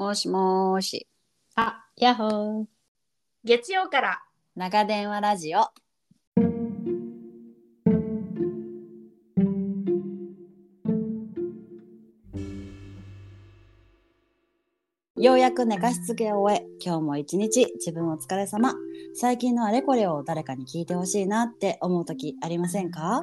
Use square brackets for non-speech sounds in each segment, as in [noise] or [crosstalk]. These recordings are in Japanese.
もしもーし。あ、ヤッホー。月曜から長電話ラジオ。ようやく寝かしつけを終え、今日も一日自分お疲れ様。最近のあれこれを誰かに聞いてほしいなって思う時ありませんか？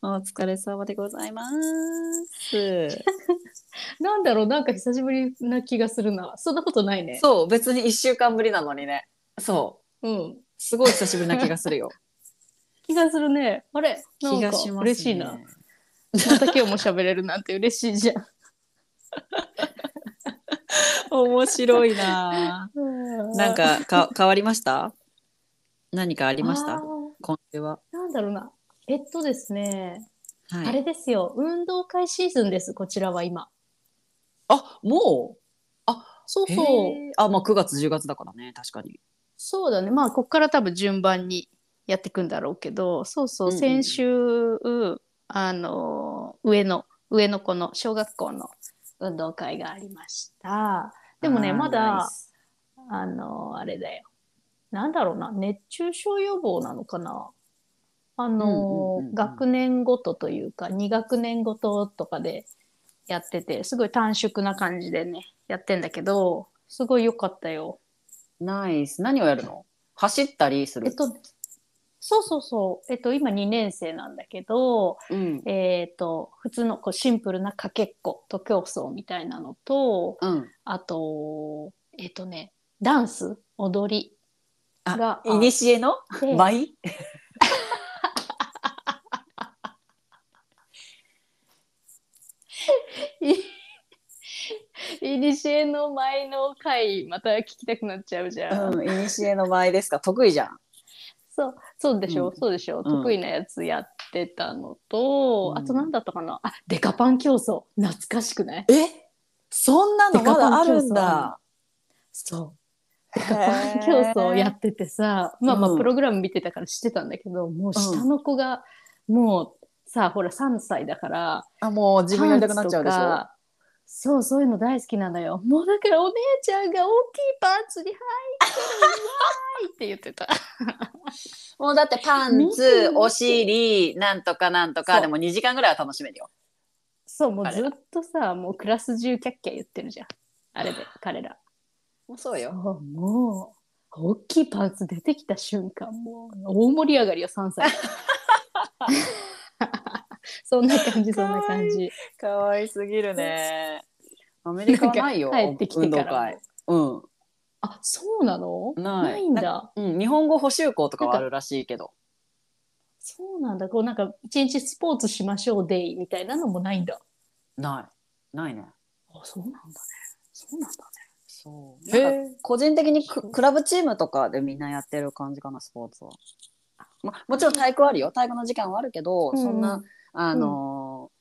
お疲れ様でございます。[laughs] なんだろう、なんか久しぶりな気がするな。そんなことないね。そう、別に1週間ぶりなのにね。そう。うん。すごい久しぶりな気がするよ。[laughs] 気がするね。あれ？なんか気がします、ね。嬉しいな。また今日も喋れるなんて嬉しいじゃん。面白いな。なんかか変わりました？何かあありました？ー今週は。なんだろうな。えっとですね、はい、あれですよ。運動会シーズンです、こちらは今。あもう？そうそう。あ、まあ9月10月だからね、確かに。そうだね。まあ、ここから多分順番にやっていくんだろうけど、そうそう、うんうん先週、あの、上の、上の子の小学校の運動会がありました。でもね、まだ、スあの、あれだよ。なんだろうな、熱中症予防なのかな。あの、学年ごとというか、2学年ごととかでやってて、すごい短縮な感じでね、やってんだけど、すごい良かったよ。ナイス。何をやるの？走ったりする？えっと、そうそうそう。えっと、今2年生なんだけど、うん。えっと、普通のこうシンプルなかけっこと競争みたいなのと、うん。あと、えっとね、ダンス、踊りがあ、いにしえの？で舞？いにしえの前の回、また聞きたくなっちゃうじゃん。うん、いにしえの舞ですか得意じゃん。そう、そうでしょ、うんそうでしょ、ん得意なやつやってたのと、うんあと何だったかなあ、デカパン競争。懐かしくないえそんなのまだあるんだ。そう。デカパン競争やっててさ、まあまあプログラム見てたから知ってたんだけど、もう下の子が、もうさ、ほら3歳だから、あ、もう自分やりたくなっちゃうでしょ？そう、そういうの大好きなのよ。もうだからお姉ちゃんが大きいパンツに入ってるわーいって言ってた。もうだってパンツ、お尻、なんとかなんとか、でも2時間ぐらいは楽しめるよ。そう、もうずっとさ、もうクラス中キャッキャ言ってるじゃん。あれで、彼ら。[laughs] もうそうよ。もう、大きいパンツ出てきた瞬間、もう、大盛り上がりよ、3歳。[laughs] [laughs] そんな感じ、そんな感じ。かわいすぎるね。アメリカはないよ。帰ってきてから会。うん。あ、そうなの？ないんだ。うん、日本語補習校とかはあるらしいけど。そうなんだ。こうなんか、一日スポーツしましょうデイみたいなのもないんだ。ない。ないね。あ、そうなんだね。そうなんだそう。ね。なんか個人的にククラブチームとかでみんなやってる感じかな、スポーツは。ま、もちろん体育はあるよ。体育の時間はあるけど、そんな、あの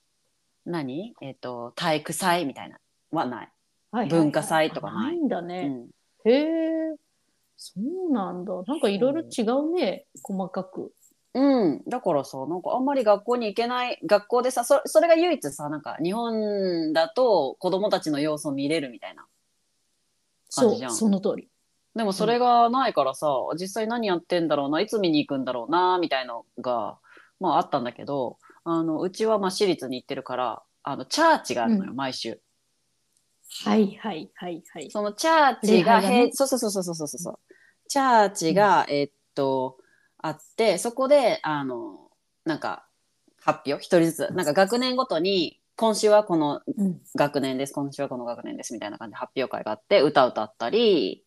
ー何？えっ、と、体育祭みたいなはない。はいはいはい文化祭とかないないんだうね。ん。へえ。そうなんだ。なんかいろいろ違うね。細かく。うん、だからさなんかあんまり学校に行けない学校でさそそれが唯一さなんか日本だと子供たちの様子を見れるみたいな感じじゃんその通り。でもそれがないからさ、実際何やってんだろうないつ見に行くんだろうなみたいのがまああったんだけどあのうちはまあ私立に行ってるからあのチャーチがあるのよ、うん。毎週。はいはいはいはい。そのチャーチが礼拝がね。へいそうそうそうそうそうそうそう。チャーチが、えっとあってそこであのなんか発表一人ずつ。なんか学年ごとに今週はこのうん。学年です今週はこの学年ですみたいな感じで発表会があって歌歌ったり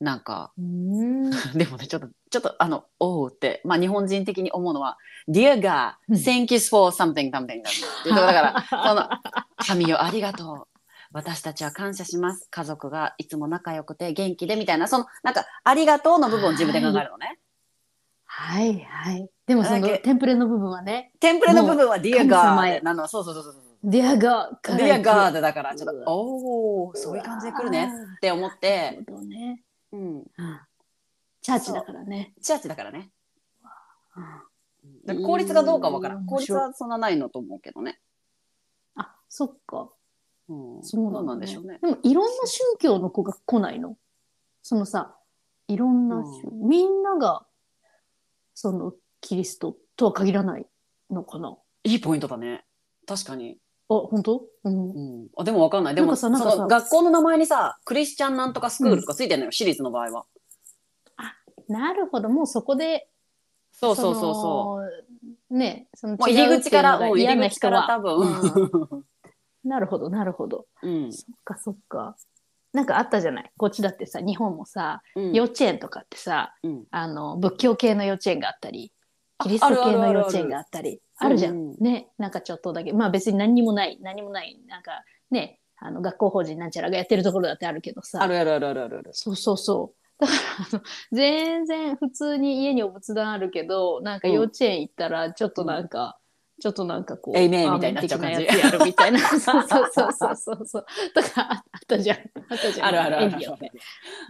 なんか。[laughs] でもねちょっとちょっとあのおうってまあ日本人的に思うのは「Dear God うん thank you for something something」だってだから [laughs] その神よありがとう私たちは感謝します家族がいつも仲良くて元気でみたいなそのなんかありがとうの部分を自分で考えるのね。はいはい。でもそのテンプレの部分はね、テンプレの部分はディア神ガ様へーなのそうそうそうそうそう。ディアガーディアガーーでだからちょっとおおそういう感じで来るねって思って、なるほどね。うん、チャーチだからね。チャーチだからね。効率がどうかわからん。うん効率はそんなないのと思うけどね。あ、そっか。うん、そうなんだでしょうね。でもいろんな宗教の子が来ないの？そのさ、いろんな宗、みんなが、そのキリストとは限らないのかないいポイントだね。確かに。あ、本当？うん。うん、あでもわかんない。でもその学校の名前にさ、クリスチャンなんとかスクールとかついてるのよ、私立の場合は。なるほど。もうそこで、そうそうそうそそのね、そのう。入り口から、もう入嫌り口から多分。[laughs] なるほど、なるほど。うん。そっか、そっか。なんかあったじゃない？こっちだってさ、日本もさ、うん幼稚園とかってさ、うんあの、仏教系の幼稚園があったり、あキリスト系の幼稚園があったり、あるじゃうんん。ね、なんかちょっとだけ。まあ別に何にもない、何もない、なんかね、あの、学校法人なんちゃらがやってるところだってあるけどさ。あるあるあるあるある。そうそうそう。だからあの、全然普通に家にお仏壇あるけど、なんか幼稚園行ったら、ちょっとなんか、ちょっとなんかこう、エイメイみたいになっちゃう感じやるみたいな。そうそうそうそうそう。とかあったじゃん。[laughs] あったじゃん。あるあるある。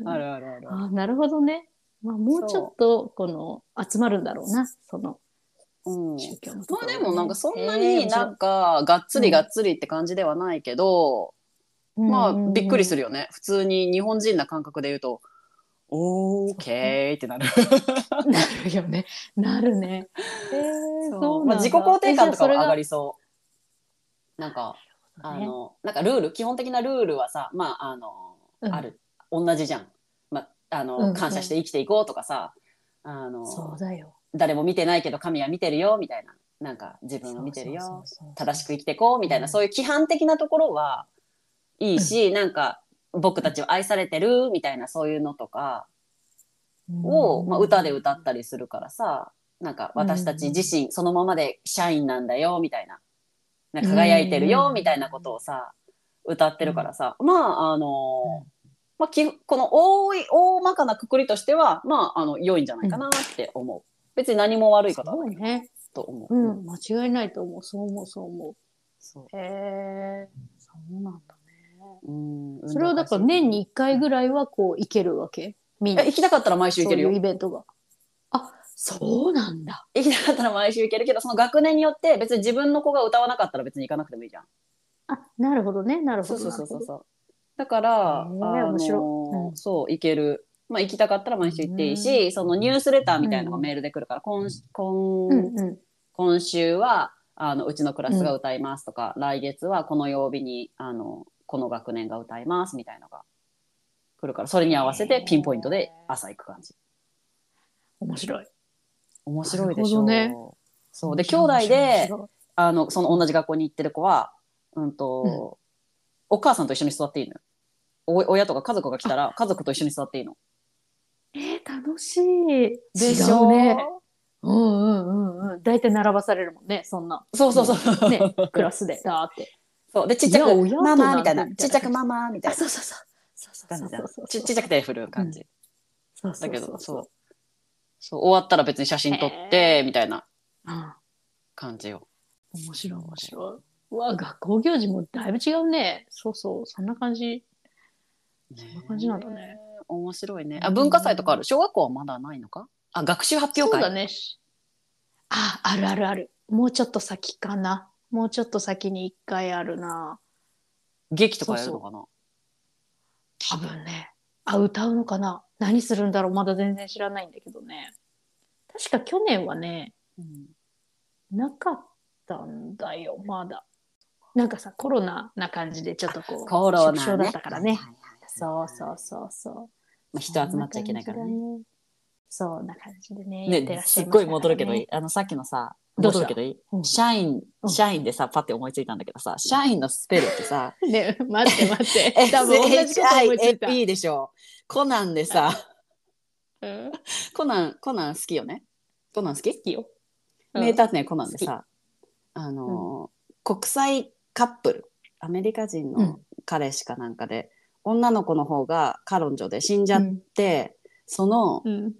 あるあるある。あなるほどね。まあ、もうちょっと、この、集まるんだろうな、そのうん。宗教のところね、まあでもなんかそんなへにーなんかがっつりがっつりって感じではないけど、まあびっくりする。るよね。普通に日本人な感覚で言うと、オーケーってなる。[laughs] なるよね。なるね。へーそうまあ自己肯定感とかは上がり、りそう。なんか、あねの、なんかルール、基本的なルールはさ、まあ、あの、うんある、同じじゃん。まあ、あの、うん感謝して生きていこうとかさ、あの、そうだよ。誰も見てないけど神は見てるよ、みたいな。なんか、自分を見てるよ。正しく生きていこうみたいな、うん。そういう規範的なところはいいし、なんか僕たちは愛されてるみたいなそういうのとかを、まあ、歌で歌ったりするからさなんか私たち自身そのままで社員なんだよみたいな。なんか輝いてるよみたいなことをさ歌ってるからさ、まああのまあ、きこの大い大まかなくくりとしてはまああの良いんじゃないかなって思う、別に何も悪いことはないね。と思う、うん、間違いないと思う。そう思う、そう思そうう。へえ、そうなんだね。うんそれをだから年に1回ぐらいはこう行けるわけ？みんな。え行きたかったら毎週行けるよそういうイベントが。あ、そうなんだ。行きたかったら毎週行けるけどその学年によって別に自分の子が歌わなかったら別に行かなくてもいいじゃん。あ、なるほどね。なるほど。そうそうそうそうう。そう。だから、へーあの面白いうんそう行ける。まあ行きたかったら毎週行っていいし、そのニュースレターみたいなのがメールで来るから、今今うんうん。今週はあのうちのクラスが歌いますとか、来月はこの曜日にあのこの学年が歌いますみたいなのが来るから、それに合わせてピンポイントで朝行く感じ。面白い。面白いでしょ。なるそうで兄弟であのその同じ学校に行ってる子は、うんとうんお母さんと一緒に座っていいのよ。お親とか家族が来たら家族と一緒に座っていいの。えー、楽しい。でしょ？違うね。うんうんうんうん。大体並ばされるもんね、そんな。そうそうそう。ね、[laughs] クラスで、だーって。そうでちっちゃくママみたいなちっちゃくママみたいあ、なそうそうそう。そうそうそうそう。ちちっちゃく手振る感じ。そうそうだけどそうそうそう終わったら別に写真撮ってみたいなうん感じよ。面白い面白い。うわ、学校行事もだいぶ違うね。そうそう、そんな感じ。そんな感じなんだね。面白いね。あ文化祭とかある？小学校はまだないのか？あ学習発表会？そうだね。あ、あるあるある。もうちょっと先かな。もうちょっと先に一回あるな。劇とかやるのかな？多分ね。あ、歌うのかな？何するんだろう？まだ全然知らないんだけどね。確か去年はね、うんなかったんだよ、まだ。なんかさ、コロナな感じでちょっとこう、コロナね。だったからね。はいはいはいそうそうそうそう。まあ人集まっちゃいけないからね。ね。そんな感じでね。ねねすっごい戻るけどいい。あのさっきのさ戻るけどいい。うん社員うん社員でさパッて思いついたんだけどさ社員のスペルってさ [laughs] ね、待って待って。[laughs] 多分同じこと思いついた。SHINE でしょ。コナンでさうん [laughs] コナンコナン好きよね。コナン好き？好きよ。名探偵コナンでさ、あのー国際カップルアメリカ人のうん彼氏かなんかで女の子の方が彼女で死んじゃって、その、うん。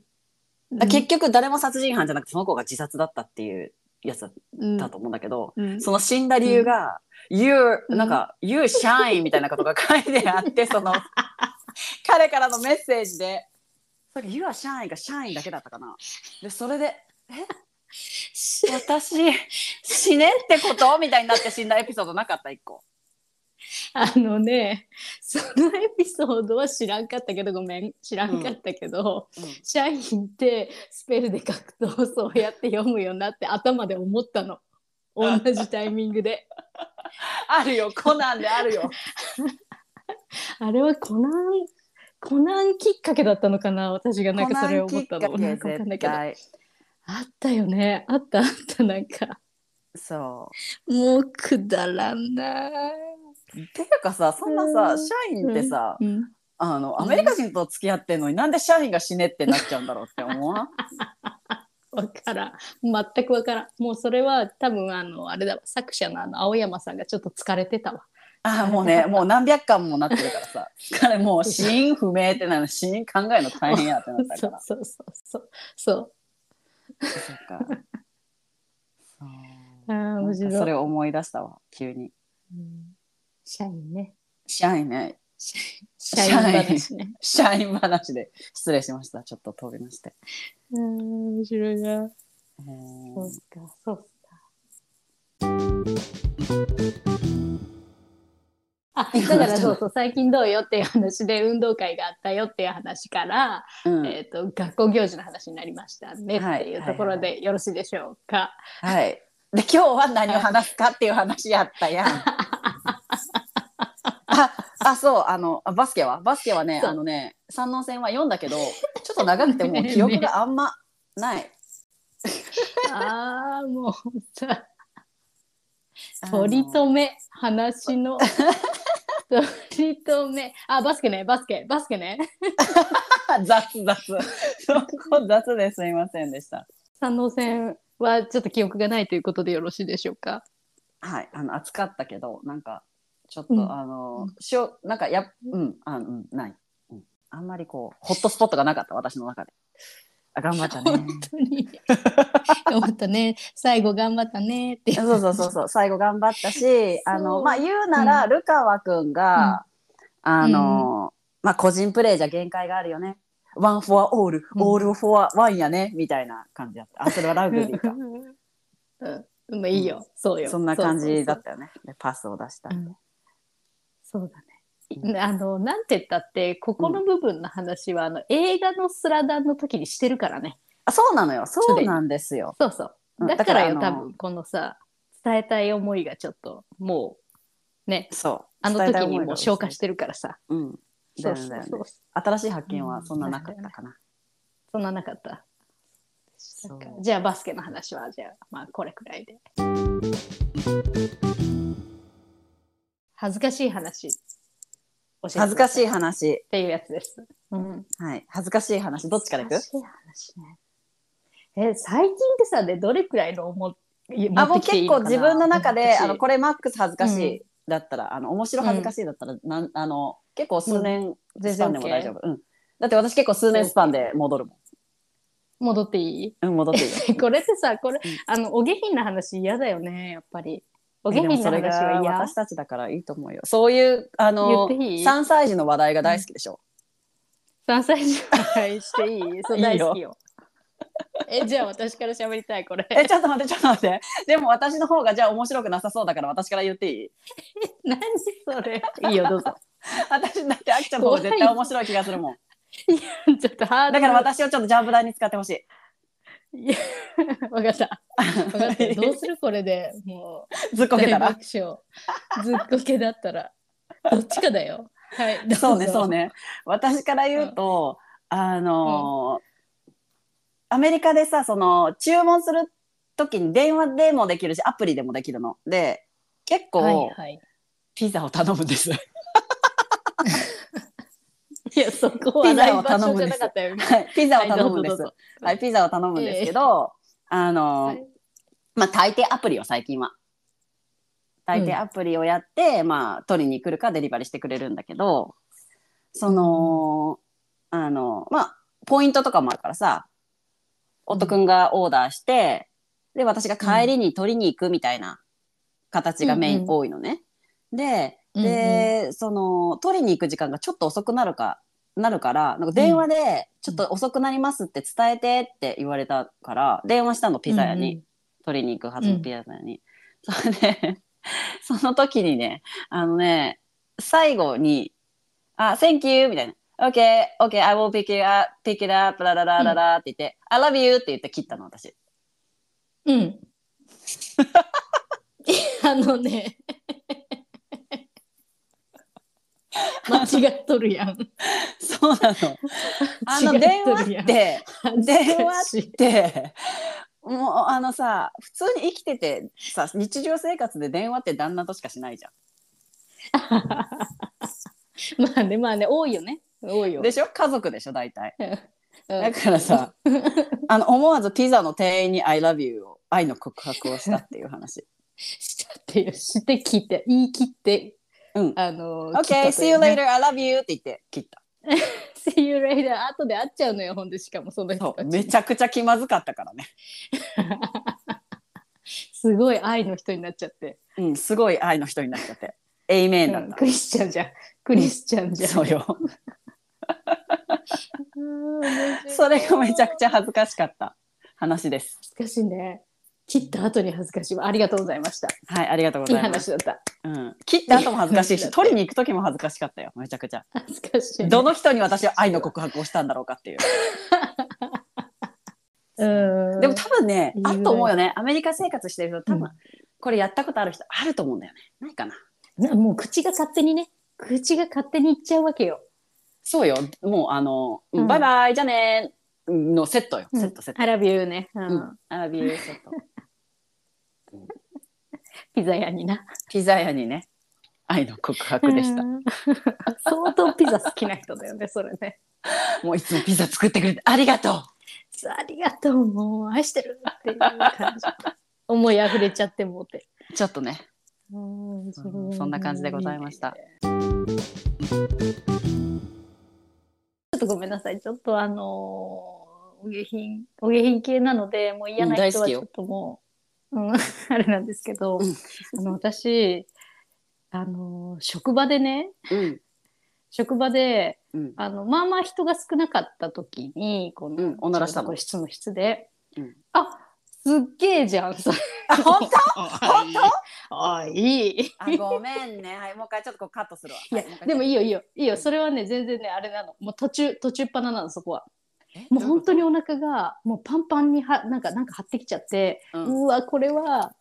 あ結局誰も殺人犯じゃなくてその子が自殺だったっていうやつだと思うんだけど、うん。その死んだ理由が「You」うん。なんか「You shine」みたいなことが書いてあって [laughs] その彼からのメッセージで「それ You are shine」が「shine」だけだったかな。でそれで「え？[laughs] 私死ねってこと?」みたいになって死んだエピソードなかった一個。[laughs] あのね、そのエピソードは知らんかったけど、ごめん、知らんかったけど、うん社員ってスペルで書くとそうやって読むよなって頭で思ったの。同じタイミングで。[laughs] あるよコナンであるよ。[laughs] あれはコナン、コナンきっかけだったのかな？私がなんかそれを思ったの。なんかわかんないけど。あったよね。あったあった、なんか。そう。もうくだらない。ていうかさそんなさ、うん社員ってさ、うんあのアメリカ人と付き合ってんのに、なんで社員が死ねってなっちゃうんだろうって思わん？[laughs] わからん。全くわからん。もうそれは多分あの、あれだわ。作者のあの青山さんがちょっと疲れてたわ。あもうね [laughs] もう何百巻もなってるからさ彼もう死因不明ってなる死因考えるの大変やってなったから [laughs] そうそうそうそう。そう。そっかそうああ、面白い。かそれを思い出したわ急にうん社員ね。社員ね社員話ね。社員話で失礼しましたちょっと飛びましてうん、面白いな。えそうーか、そうか。あ、だからそうそう、最近どうよっていう話で運動会があったよっていう話から、うんえっ、と、学校行事の話になりましたねはいっていうところでよろしいでしょうか？はいで今日は何を話すかっていう話やったやん [laughs] ああそうあのあバスケは？バスケはねそうあのね三能戦は読んだけど [laughs] ちょっと長くてもう [laughs] 記憶があんまない。[laughs] ああ、もうさ、取り留め、話の。取り留め。あ、バスケね、バスケ、バスケね。雑雑そこ雑ですみませんでした。三能線はちょっと記憶がないということでよろしいでしょうか？はいあの暑かったけどなんかちょっと、うんあのしょなんかやうんあうんない、うん、あんまりこうホットスポットがなかった私の中で。あ頑張ったね。本当に。頑張ったね。最後頑張ったねって。そうそうそうそう最後頑張ったしあのまあ言うなら、うんルカワくんが、あの、まあ個人プレーじゃ限界があるよね。 One for all、うん all for one やねみたいな感じだった。あそれはラグビーか。[laughs] うん。まあいいよ。そうよ。そんな感じだったよね。でパスを出したそう。そうだね。あの、なんて言ったって、ここの部分の話は、あの、映画のスラダンの時にしてるからね。あそうなのよ。そうなんですよ。そうそう。うんだからよ、だからあの多分、このさ、伝えたい思いがちょっと、もう、ね、そう。あの時にもう消化ししてるからさ。うん。そうそうそう。新しい発見はそんななかったかな。そんななかった。じゃあバスケの話はじゃあまあこれくらいで。恥ずかしい話。教えて恥ずかしいっ話。ていうやつです。うん。はい。恥ずかしい話。どっちからいく？恥ずかしい話ね。え、最近ってさ、でどれくらいの思いあ、もう持ってきていいのかな？結構自分の中で、私あの、これマックス恥ずかしいだったら、あの、面白恥ずかしいだったら、なん、あの、結構数年全然スパンでも OK 大丈夫。うん。だって私結構数年スパンで戻るもん。戻っていい？うん、戻っていいよ。[laughs] これってさ、これ、うんあの、お下品な話嫌だよね、やっぱり。お下でも品なそれが。私たちだからいいと思うよ。そういう、あの言っていい、3歳児の話題が大好きでしょ。3歳児のしていい？[laughs] そう大好きよ。え、じゃあ私から喋りたい、これ。え、ちょっと待って、ちょっと待って。でも私の方がじゃあ面白くなさそうだから私から言っていい？[laughs] 何それ。いいよ、どうぞ。私だってあきちゃんの方が絶対面白い気がするもん。ちょっとハードルだから私をちょっとジャンプ台に使ってほしい。いやわかった。わかった。どうするこれでもう。ずっこけたら。ずっこけだったら。どっちかだよ。はい。そうね、そう。ね。私から言うと、あのーアメリカでさ、その、注文するときに電話でもできるし、アプリでもできるの。で、結構、はいはい。ピザを頼むんです。[laughs] いや、そこはピザを頼むんです。はい、ピザを頼むんです。はいピザを頼むんですけど、あのーはいまあ、大抵アプリよ、最近は。大抵アプリをやって、まあ取りに来るかデリバリーしてくれるんだけどその、あのまあポイントとかもあるからさ夫くんがオーダーしてで私が帰りに取りに行くみたいな形がメイン、うんうん多いのね。でうんうんで、その取りに行く時間がちょっと遅くなるかなるからなんか電話で「ちょっと遅くなります」って伝えてって言われたから電話したのピザ屋に、取りに行くはずのピザ屋に。それで [laughs] その時にねあのね最後に「あ Thank you」みたいな「OK OK I will pick it up pick it up ラララララ」って言って「I love you」って言って切ったの私。うん。うん。あのね。[laughs] 間違っとるやん。そうなの。[laughs] あの電話って電話ってもうあのさ普通に生きててさ日常生活で電話って旦那としかしないじゃ [laughs] まあね、まあね、多いよね。多いよ。ん。でしょ？家族でしょ？大体。うんだからさあの思わずピザの店員に「I love you」を愛の告白をしたっていう話。したってよ、して聞いて、言い切って、うん。あの、OK, see you later, I love you って言って切った。[laughs] see you later 後で会っちゃうのよ、ほんで、しかもその人めちゃくちゃ気まずかったからね。[laughs] すごい愛の人になっちゃって。うん、すごい愛の人になっちゃって。エイメンだったうんク。リスチャンじゃん。クリスチャンじゃん。そうよ。[laughs] それがめちゃくちゃ恥ずかしかった話です。恥ずかしいね。切った後に恥ずかしいわ。ありがとうございました。はい、ありがとうごいいざいます。話だった。うん、切った後も恥ずかしいし、いい話だった取りに行く時も恥ずかしかったよ。めちゃくちゃ。恥ずかしいね。どの人に私は愛の告白をしたんだろうかっていう。[laughs] うん。でも多分ねあると思うよね。アメリカ生活してる人、多分、うんこれやったことある人あると思うんだよね。ないかな。なもう口が勝手にね、口が勝手に言っちゃうわけよ。そうよ。もうあの、うんバイバイ、じゃあねーのセットよ。セットセット。I love you ね。うんうん。I love you セット。[laughs] ピザ屋にな。ピザ屋にね、愛の告白でした。うん相当ピザ好きな人だよね、それね。もういつもピザ作ってくれてありがとう。ありがとう、もう愛してるっていう感じ。思い溢れちゃってもうて。ちょっとね、うんうんそんな感じでございました。ちょっとごめんなさい。ちょっとあのーお下品、お下品系なので、もう嫌な人はちょっともう、うん、[laughs] あれなんですけど、うん。あの私、あのー職場でね、うん、職場で、うん、あの、まあまあ人が少なかった時に、この、うん。おならしたの？個室の室で、うん。あ、すっげえじゃん、それ。あ、本当？[laughs] 本当？あ、いい。あ、ごめんね。はい、もう一回ちょっとこうカットするわ。いやでもいいよいいよいいよ。それはね全然ねあれなの。もう途中途中っぱななのそこは。えもう本当にどお腹がもうパンパンにはなんかなんか張ってきちゃって、ういううわこれは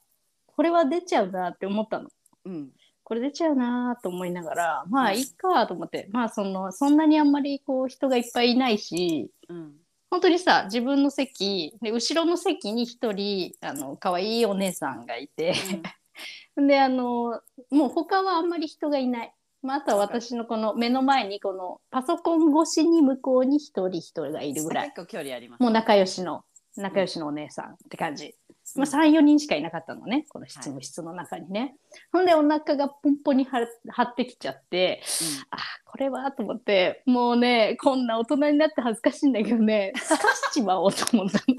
これは出ちゃうなって思ったの。うん、これ出ちゃうなと思いながらまあいいかと思ってまあそのそんなにあんまりこう人がいっぱいいないしうん、本当にさ自分の席で後ろの席に一人あの可愛いお姉さんがいて、[laughs] であのもう他はあんまり人がいない、まあ、あとは私のこの目の前にこのパソコン越しに向こうに一人一人がいるぐらい。結構距離あります。もう仲良しの仲良しのお姉さんって感じ、まあ、うん34人しかいなかったのね。この執務室の中にね、ほんでお腹がポンポンに張張ってきちゃってあこれはと思ってもうねこんな大人になって恥ずかしいんだけどねすかしちまおうと思ったの。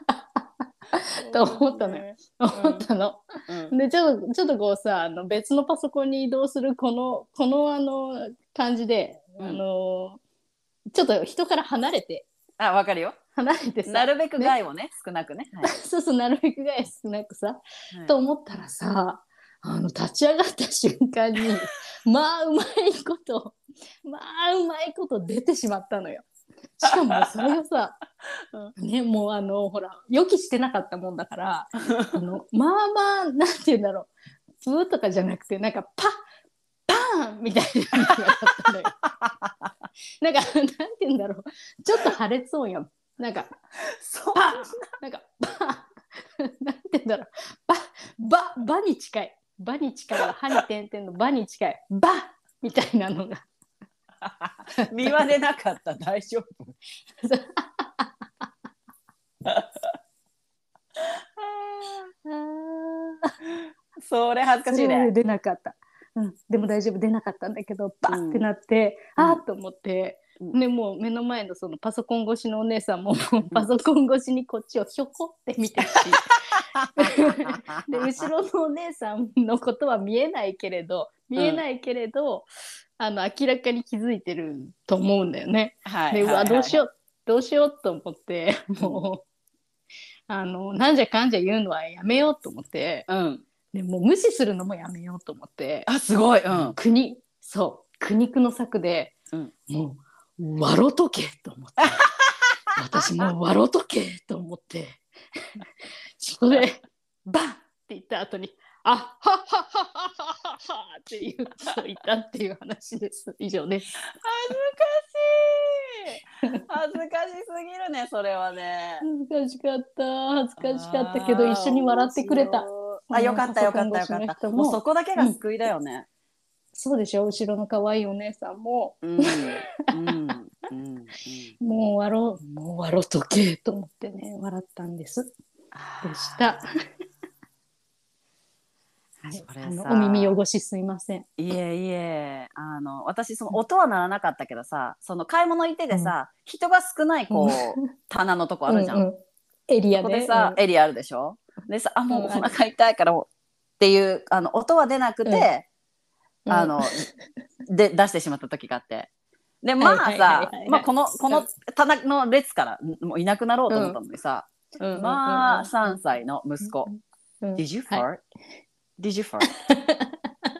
[laughs] うん。と思ったのよ。思ったの。うん。でちょっとちょっとこうさあの別のパソコンに移動するこのこのあの感じで、うんあのちょっと人から離れてあ、わかるよ。離れてさなるべく害をね、少なくね。[laughs] はいそうそうなるべくが少なくさ、はいと思ったらさあの立ち上がった瞬間に [laughs] まあうまいことまあうまいこと出てしまったのよ。しかもそれがさ、[laughs] ね、もうあのほら予期してなかったもんだから [laughs] あのまあまあなんて言うんだろう。プーとかじゃなくてなんかパッパーンみたいなのがあったのよ。[laughs] なんかなんて言うんだろう。ちょっと破裂音やん。なんかそう。パンなんかパンなんて言うんだろう。バババに近い。バに近いわ。歯に点々のバに近い。バみたいなのが [laughs] 見割れなかった。大丈夫。[laughs] それ恥ずかしいね。出なかった。うん、でも大丈夫出なかったんだけどバッってなって、うんあーっと思って、うんでもう目の前のそのパソコン越しのお姉さんもパソコン越しにこっちをひょこって見てるし [laughs] で後ろのお姉さんのことは見えないけれど見えないけれど、あの明らかに気づいてると思うんだよね。はいでうわどうしよう。うどうしようと思ってもうあのなんじゃかんじゃ言うのはやめようと思ってうん。でもう無視するのもやめようと思ってあすごい。うん。国そう苦肉の策で、うんもう笑うとけと思って [laughs] 私もう笑うとけと思ってそこでバンって言った後に「あはっはっはっはっはっは」っていう人いたっていう話です以上です。恥ずかしい。恥ずかしすぎるねそれはね。恥ずかしかった恥ずかしかったけど一緒に笑ってくれた。あよかったよかったよかった。もうそこだけが救いだよね。そうでしょ？後ろの可愛いお姉さんもうんうんうんうん。もう笑おうもう笑うとけと思ってね笑ったんです。でした。はい。あのさお耳汚しすいません。いえいえ。あの私その音は鳴らなかったけどさその買い物行っててさ、人が少ないこう、棚のとこあるじゃん。うんうん。エリアで。さ、エリアあるでしょ？でさあもうおうん。腹痛いからっていうあの音は出なくて、うん。あので出してしまった時があって。でまあさまあこのこの棚の列からもういなくなろうと思ったのにさ、うん。うんまあ3歳の息子。うん「Did you は fart?、Did you fart?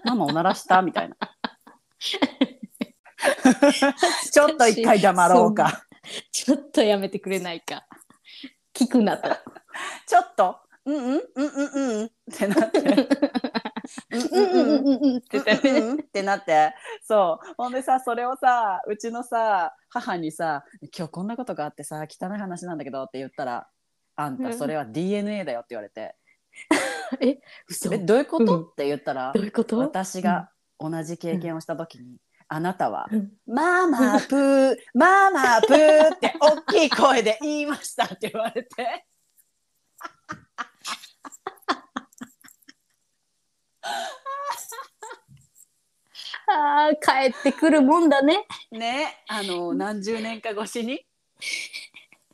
ママおならした?」みたいな。[laughs] ちょっと一回黙ろうか。ちょっとやめてくれないか。聞くなと。ちょっと、うんうんうんうんうんってなって。うんうんうんうんうんって言ってね。うんうんってなってそうほんでさそれをさうちのさ母にさ「今日こんなことがあってさ汚い話なんだけど」って言ったら「あんたそれは DNA だよ」って言われて [laughs] え、「嘘。えどういうこと？うんって言ったらどういうこと？私が同じ経験をした時に、あなたはうん「ママプー [laughs] ママプー」って大きい声で言いましたって言われて。[laughs] ああ、帰ってくるもんだね。ねあの何十年か越しに？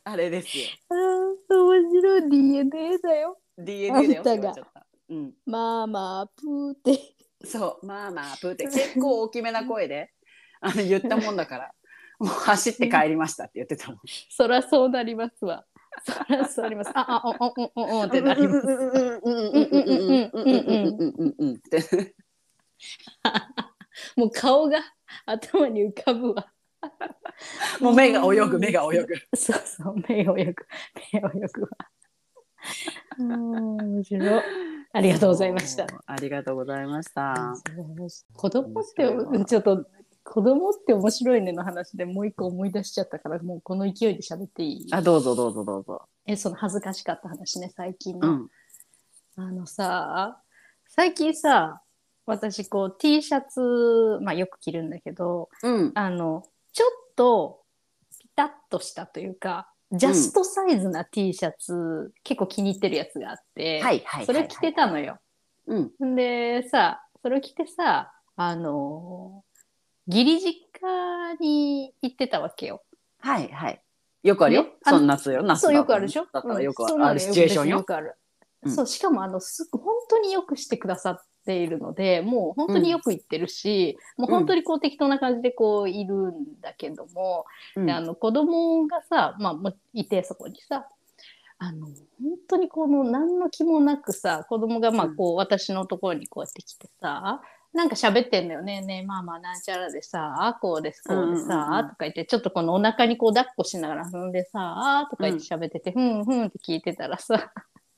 あれですよああ、面白い DNA だよ。DNA だよって言ちゃった。うん、まあまあ、プーって。そうまあまあプーって結構大きめな声で [laughs] あの言ったもんだからもう走って帰りましたって言ってたもん。そらそうなりますわ。そらそうなります。あ、あ、お、お、お、お、おってなります。ってもう顔が頭に浮かぶわ。もう目が泳ぐ目が泳ぐ。そうそう、目が泳ぐ。目が泳ぐわ。[laughs] うん、面白い。ありがとうございました。ありがとうございました。子供ってうんちょっと子供って面白いねの話でもう一個思い出しちゃったからもうこの勢いで喋っていい？あどうぞどうぞどうぞ。えその恥ずかしかった話ね最近の、うんあのさ最近さ私こう T シャツ、まあ、よく着るんだけどうんあのちょっとピタッとしたというかジャストサイズな T シャツ、結構気に入ってるやつがあって、はいはいそれ着てたのよ。うんんでさそれを着てさあの義理実家に行ってたわけよ。はいはい。よくあるよね。あのそんな夏よ。夏そうだよくあるでしょ？だったらよくうんそうなのあるシチュエーションよ。よくある。うんそうしかもあのす本当によくしてくださっているのでもう本当によく行ってるし、もう本当にこう適当な感じでこういるんだけども、うん。であの子供がさ、まあ、いてそこにさあの本当にこの何の気もなくさ子供がまあうん。こう、私のところにこうやって来てさなんか喋ってんだよね。ねえまあまあなんちゃらでさこうですこうでさ、うんうん。うんとか言ってちょっとこのお腹にこう抱っこしながら踏んでさとか言って喋ってて、ふんふんって聞いてたらさ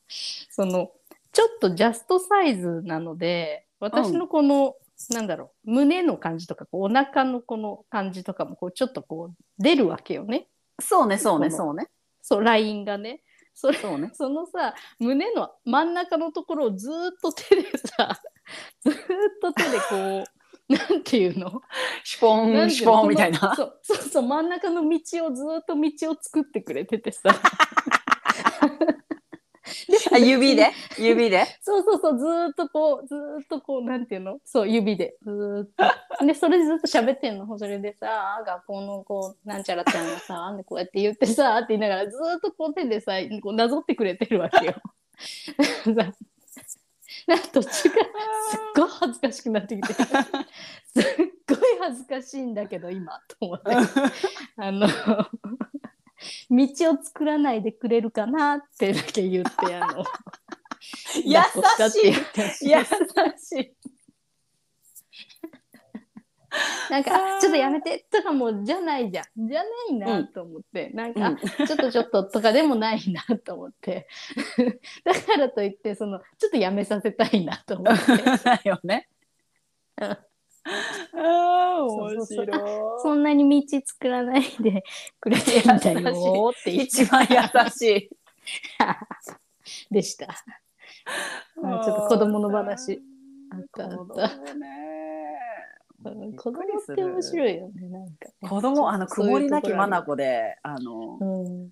[laughs] そのちょっとジャストサイズなので私のこの、なんだろう胸の感じとかこうお腹のこの感じとかもこうちょっとこう出るわけよね。そうねそうねそうね。そうラインがね。それそうね。そのさ胸の真ん中のところをずーっと手でさ [laughs] ずーっと手でこう [laughs] なんていうの？シュポンシュポンみたいな。そうそうそう真ん中の道をずーっと道を作ってくれててさ [laughs] あ指で？[laughs] 指で？そうそうそうずーっとこうずーっとこうなんていうの？そう指で。ずーっと。でそれでずっと喋ってんの。それでさ学校のこうなんちゃらちゃんがさ [laughs] こうやって言ってさって言いながらずーっとこう手でさこうなぞってくれてるわけよ。[laughs] なんか途中からすっごい恥ずかしくなってきて。すっごい恥ずかしいんだけど今と思って。あの道を作らないでくれるかなってだけ言ってあの [laughs] 優しい。優しい。なんかちょっとやめて。とかもじゃないじゃん。じゃないなと思って、なんか、うん。ちょっとちょっととかでもないなと思って。[laughs] だからといってそのちょっとやめさせたいなと思って。[laughs] だよね。うんああ面白そんなに道作らないで [laughs] くれてるんだよって一番優しい。[laughs] でした。あちょっと子供の話。あったあった。子供ね。うん子供って面白いよねなんかね、子供あの曇りなき眼であのうん。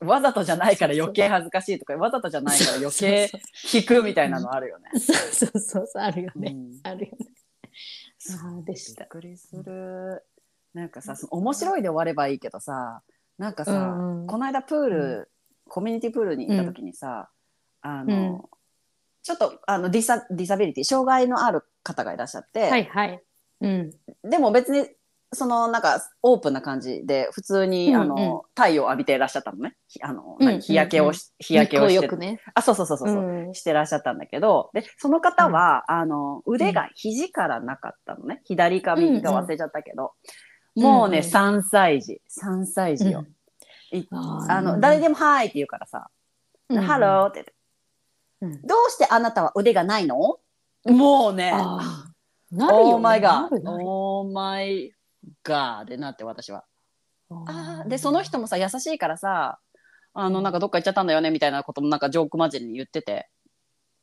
わざとじゃないから余計恥ずかしいとかわざとじゃないから余計引くみたいなのあるよね。[laughs] そうそうそうそうあるよね、うん。あるよね [laughs] ああでしびったくりする。なんかさその面白いで終わればいいけどさなんかさ、うんうん。この間プール、コミュニティプールに行った時にさ、あの、うん。ちょっとあのディサディサビリティ障害のある方がいらっしゃって、はいはい。うん。でも別にそのなんかオープンな感じで普通に、うんうん。あの太陽浴びていらっしゃったのね。ひあの、うん何日焼けをし、日焼けをして。ね。あそうそうそうそう、う。ん。してらっしゃったんだけどでその方は、あの腕が肘からなかったのね。左か右か忘れちゃったけど、うんもうね、うん3歳児。3歳児よ、いあの誰でも「はい」って言うからさ「うん Hello」ってどうしてあなたは腕がないの？もうね。ああなるよ、ね、 Oh my God, oh my God でなって私は。あー。でその人もさ優しいからさあのなんかどっか行っちゃったんだよねみたいなこともなんかジョーク交じりに言ってて。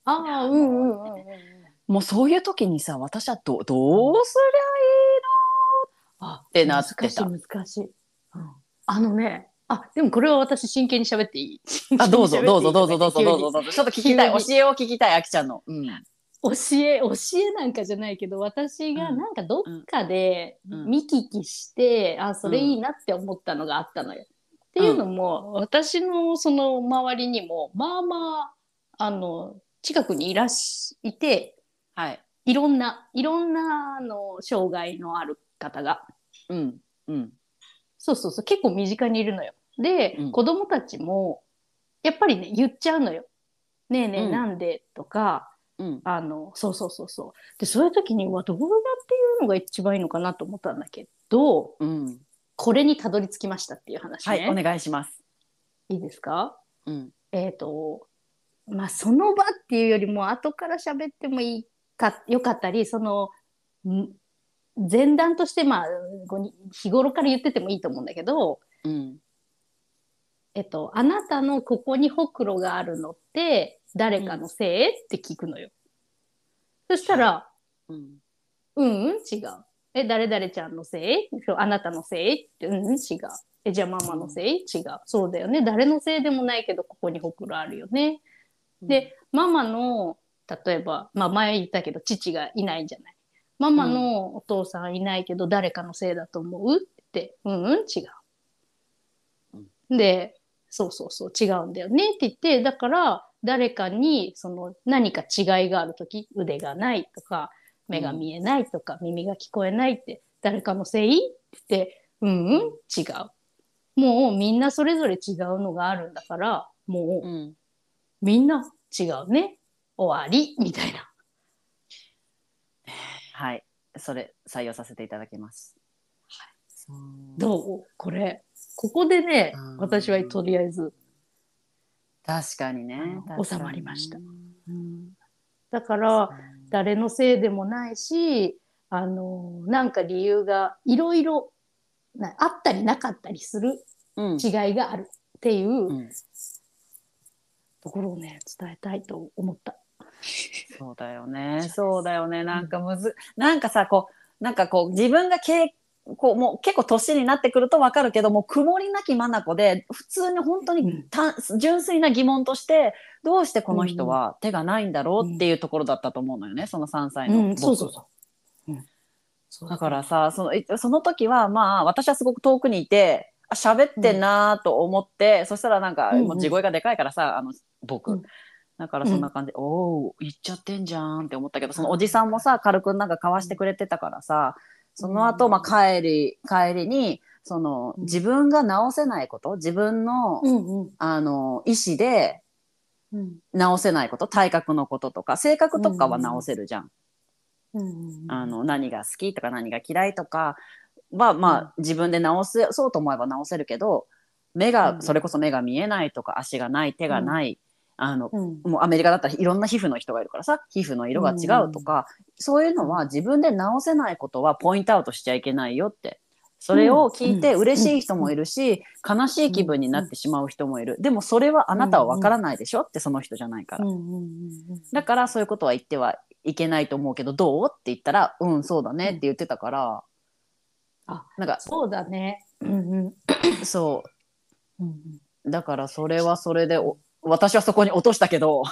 ああうんうんうんうんもうそういう時にさ私はどどうすあってなってた。難しい難しい、うんあのねあでもこれは私真剣に喋っていい？りゃいいのあどうぞどうぞどうぞどうぞどうぞどうぞ。ちょっと聞きたい。教えを聞きたいあきちゃんの。うん教え [laughs] 教えなんかじゃないけど私がうん。なんかどっかでうん。見聞きして、あそれいいなって思ったのがあったのよ。っていうのも私のその周りにもまあまああの近くにいらっしいてはい。いろんないろんなあの障害のある方が。うん。うん。そうそうそう。結構身近にいるのよ。で、うん。子供たちもやっぱりね言っちゃうのよ。ねえねえ、うん。なんで？とかうんあのそうそうそうそうでそういう時にはどうやって言うのが一番いいのかなと思ったんだけどうん。これにたどり着きましたっていう話ね。はいお願いします。いいですか？うんえっ、とまあその場っていうよりも後から喋ってもいいかよかったりそのん前段としてまあごに日頃から言っててもいいと思うんだけど、うんえっと、あなたのここにほくろがあるのって誰かのせい、って聞くのよ。そしたら、うんうん、うん、違う。え、誰々ちゃんのせい？そうあなたのせい？って、うん、違う。え、じゃあママのせい？違う。そうだよね。誰のせいでもないけど、ここにほくろあるよね。で、ママの、例えば、まあ前言ったけど、父がいないんじゃない。ママのお父さんいないけど、誰かのせいだと思う？って、うん、うん、違う。で、そうそうそう、違うんだよねって言って、だから、誰かに、その、何か違いがあるとき、腕がないとか、目が見えないとか、耳が聞こえないって、誰かのせいってうん、うん、違う。もうみんなそれぞれ違うのがあるんだから、もううんみんな違うね。終わりみたいな。はいそれ採用させていただきます。そうどう？これ。ここでねうん、私はとりあえず。確かにね。収まりました。うん。だから、誰のせいでもないし、あの、なんか理由がいろいろなあったりなかったりするうん。違いがあるっていううん。ところをね、伝えたいと思った。そうだよね。そうだよね。なんかむず、なんかさ、こう、なんかこう、自分が経こうもう結構年になってくると分かるけども曇りなき眼で普通に本当にた、純粋な疑問としてどうしてこの人は手がないんだろうっていうところだったと思うのよね、その3歳の僕、そうそうそう。うん。だからさそのいその時はまあ私はすごく遠くにいてあ喋ってんなと思って、そしたらなんか、うんうん。もう地声がでかいからさあの僕、うん。だからそんな感じで、おお行っちゃってんじゃんって思ったけどそのおじさんもさ軽くなんかかわしてくれてたからさその後、まあ帰り帰りにそのうん。自分が直せないこと自分の、うんうん。あの意思でうん。直せないこと体格のこととか性格とかは直せるじゃん。うんあの何が好きとか何が嫌いとかはまあ自分で直せそうと思えば直せるけど目うん。がそれこそ目が見えないとか足がない手がない、あのうん。もうアメリカだったらいろんな皮膚の人がいるからさ皮膚の色が違うとか、そういうのは自分で直せないことはポイントアウトしちゃいけないよって。それを聞いてうん嬉しい人もいるし、悲しい気分になってしまう人もいる、でもそれはあなたは分からないでしょってその人じゃないから、うんうんうん。うんだからそういうことは言ってはいけないと思うけどどう？って言ったらうんそうだねって言ってたから、あなんかそうだね。うんうん。そう。んうだからそれはそれでお私はそこに落としたけど、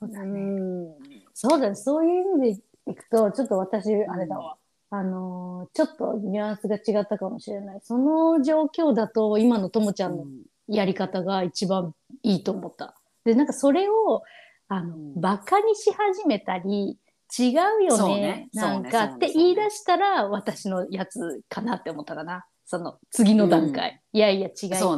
そうだね。そうだね。そういう意味でいくと、ちょっと私、あれだわ。あのーちょっとニュアンスが違ったかもしれない。その状況だと、今のともちゃんのやり方が一番いいと思った。で、なんかそれを、あの、うんバカにし始めたり、違うよねねなんかねねって言い出したら、私のやつかなって思ったかな。その次の段階。いやいや違いって、そ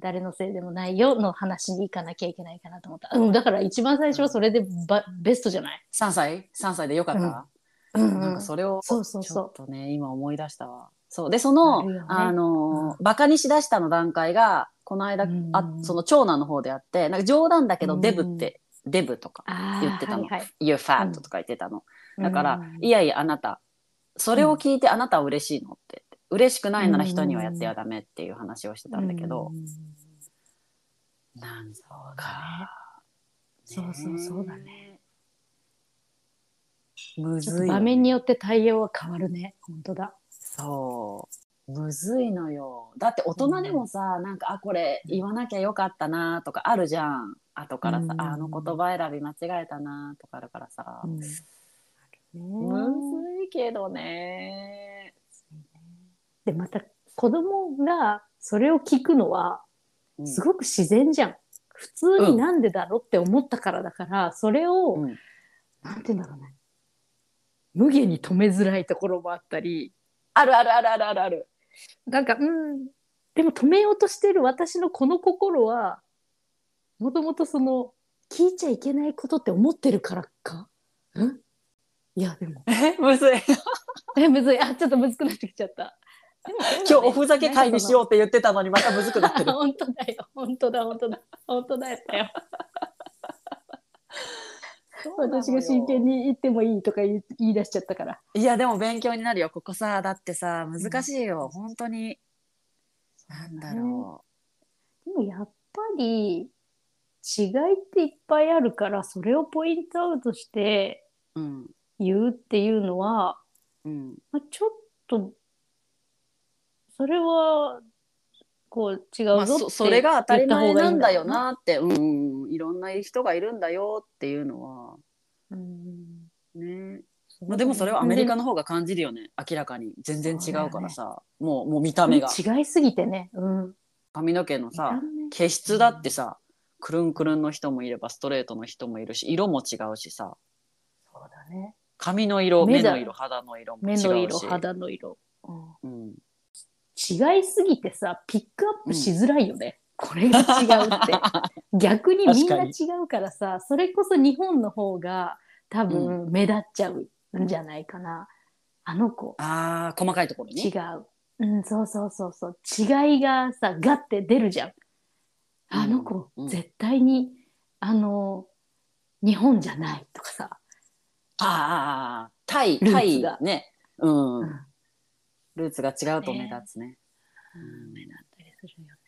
誰のせいでもないよの話に行かなきゃいけないかなと思った。うん、だから一番最初はそれでばベストじゃない？3歳？3歳でよかった、うん。なんかそれをそうそうそう。ちょっとね今思い出したわ。そう。でその、あね。あのーバカにしだしたの段階がこの間、うん。あその長男の方であってなんか冗談だけど、うん。デブってデブとか言ってたの。はいはい。You're fat とか言ってたの、だから、うん。いやいやあなた。それを聞いてあなたは嬉しいのって嬉しくないなら人にはやってはダメっていう話をしてたんだけど、うんなんそうだね。そうそうそうだね。むずい場面によって対応は変わるね。本当だ。そう。むずいのよ。だって大人でもさ、なんかあこれ言わなきゃよかったなとかあるじゃん。後からさ、うん。あの言葉選び間違えたなとかあるからさ、うん。むずいけどねでまた子供がそれを聞くのはうん。すごく自然じゃん。普通になんでだろうって思ったからだから、それを、うん。なんて言うんだろうね。無限に止めづらいところもあったり、あるあるあるあるあるある。なんか、うん、でも止めようとしてる私のこの心は、もともとその、聞いちゃいけないことって思ってるからか？ん？いや、でも、えむずい。え、むずい。あ、ちょっとむずくなってきちゃった。でも今日おふざけ会にしようって言ってたのにまたむずくなってる。[laughs] 本当だよ。本当だ、本当だ。本当だよ。私が真剣に言ってもいいとか言い言い出しちゃったから。いやでも勉強になるよ。ここさだってさ難しいよ、本当に。なんだろでもやっぱり違いっていっぱいあるからそれをポイントアウトしてううん。言うっていうのは、うん。まあ、ちょっとそれはこう違うぞまあ、そそれが当たり前なんだよなって。うん、うん、いろんな人がいるんだよっていうのは。うん。ね。まあ、でもそれはアメリカの方が感じるよね。明らかに。全然違うからさ。もうもう見た目が。違いすぎてね。うん。髪の毛のさ毛質だってさくるんくるんの人もいればストレートの人もいるし色も違うしさ。そうだね。髪の色目の色肌の色も違うし。目の色、肌の色。うん。うん、違いすぎてさ、ピックアップしづらいよね。これが違うって。[laughs] 逆にみんな違うからさ、それこそ日本の方が多分目立っちゃうんじゃないかな。あの子、あー細かいところに違う。うん、そうそうそうそう。違いがさ、ガッて出るじゃん。あの子、うん絶対に、あの、日本じゃないとかさ。ああタイタイがねうん、うんルーツが違うと目ね立つねうん目立ったりするよね。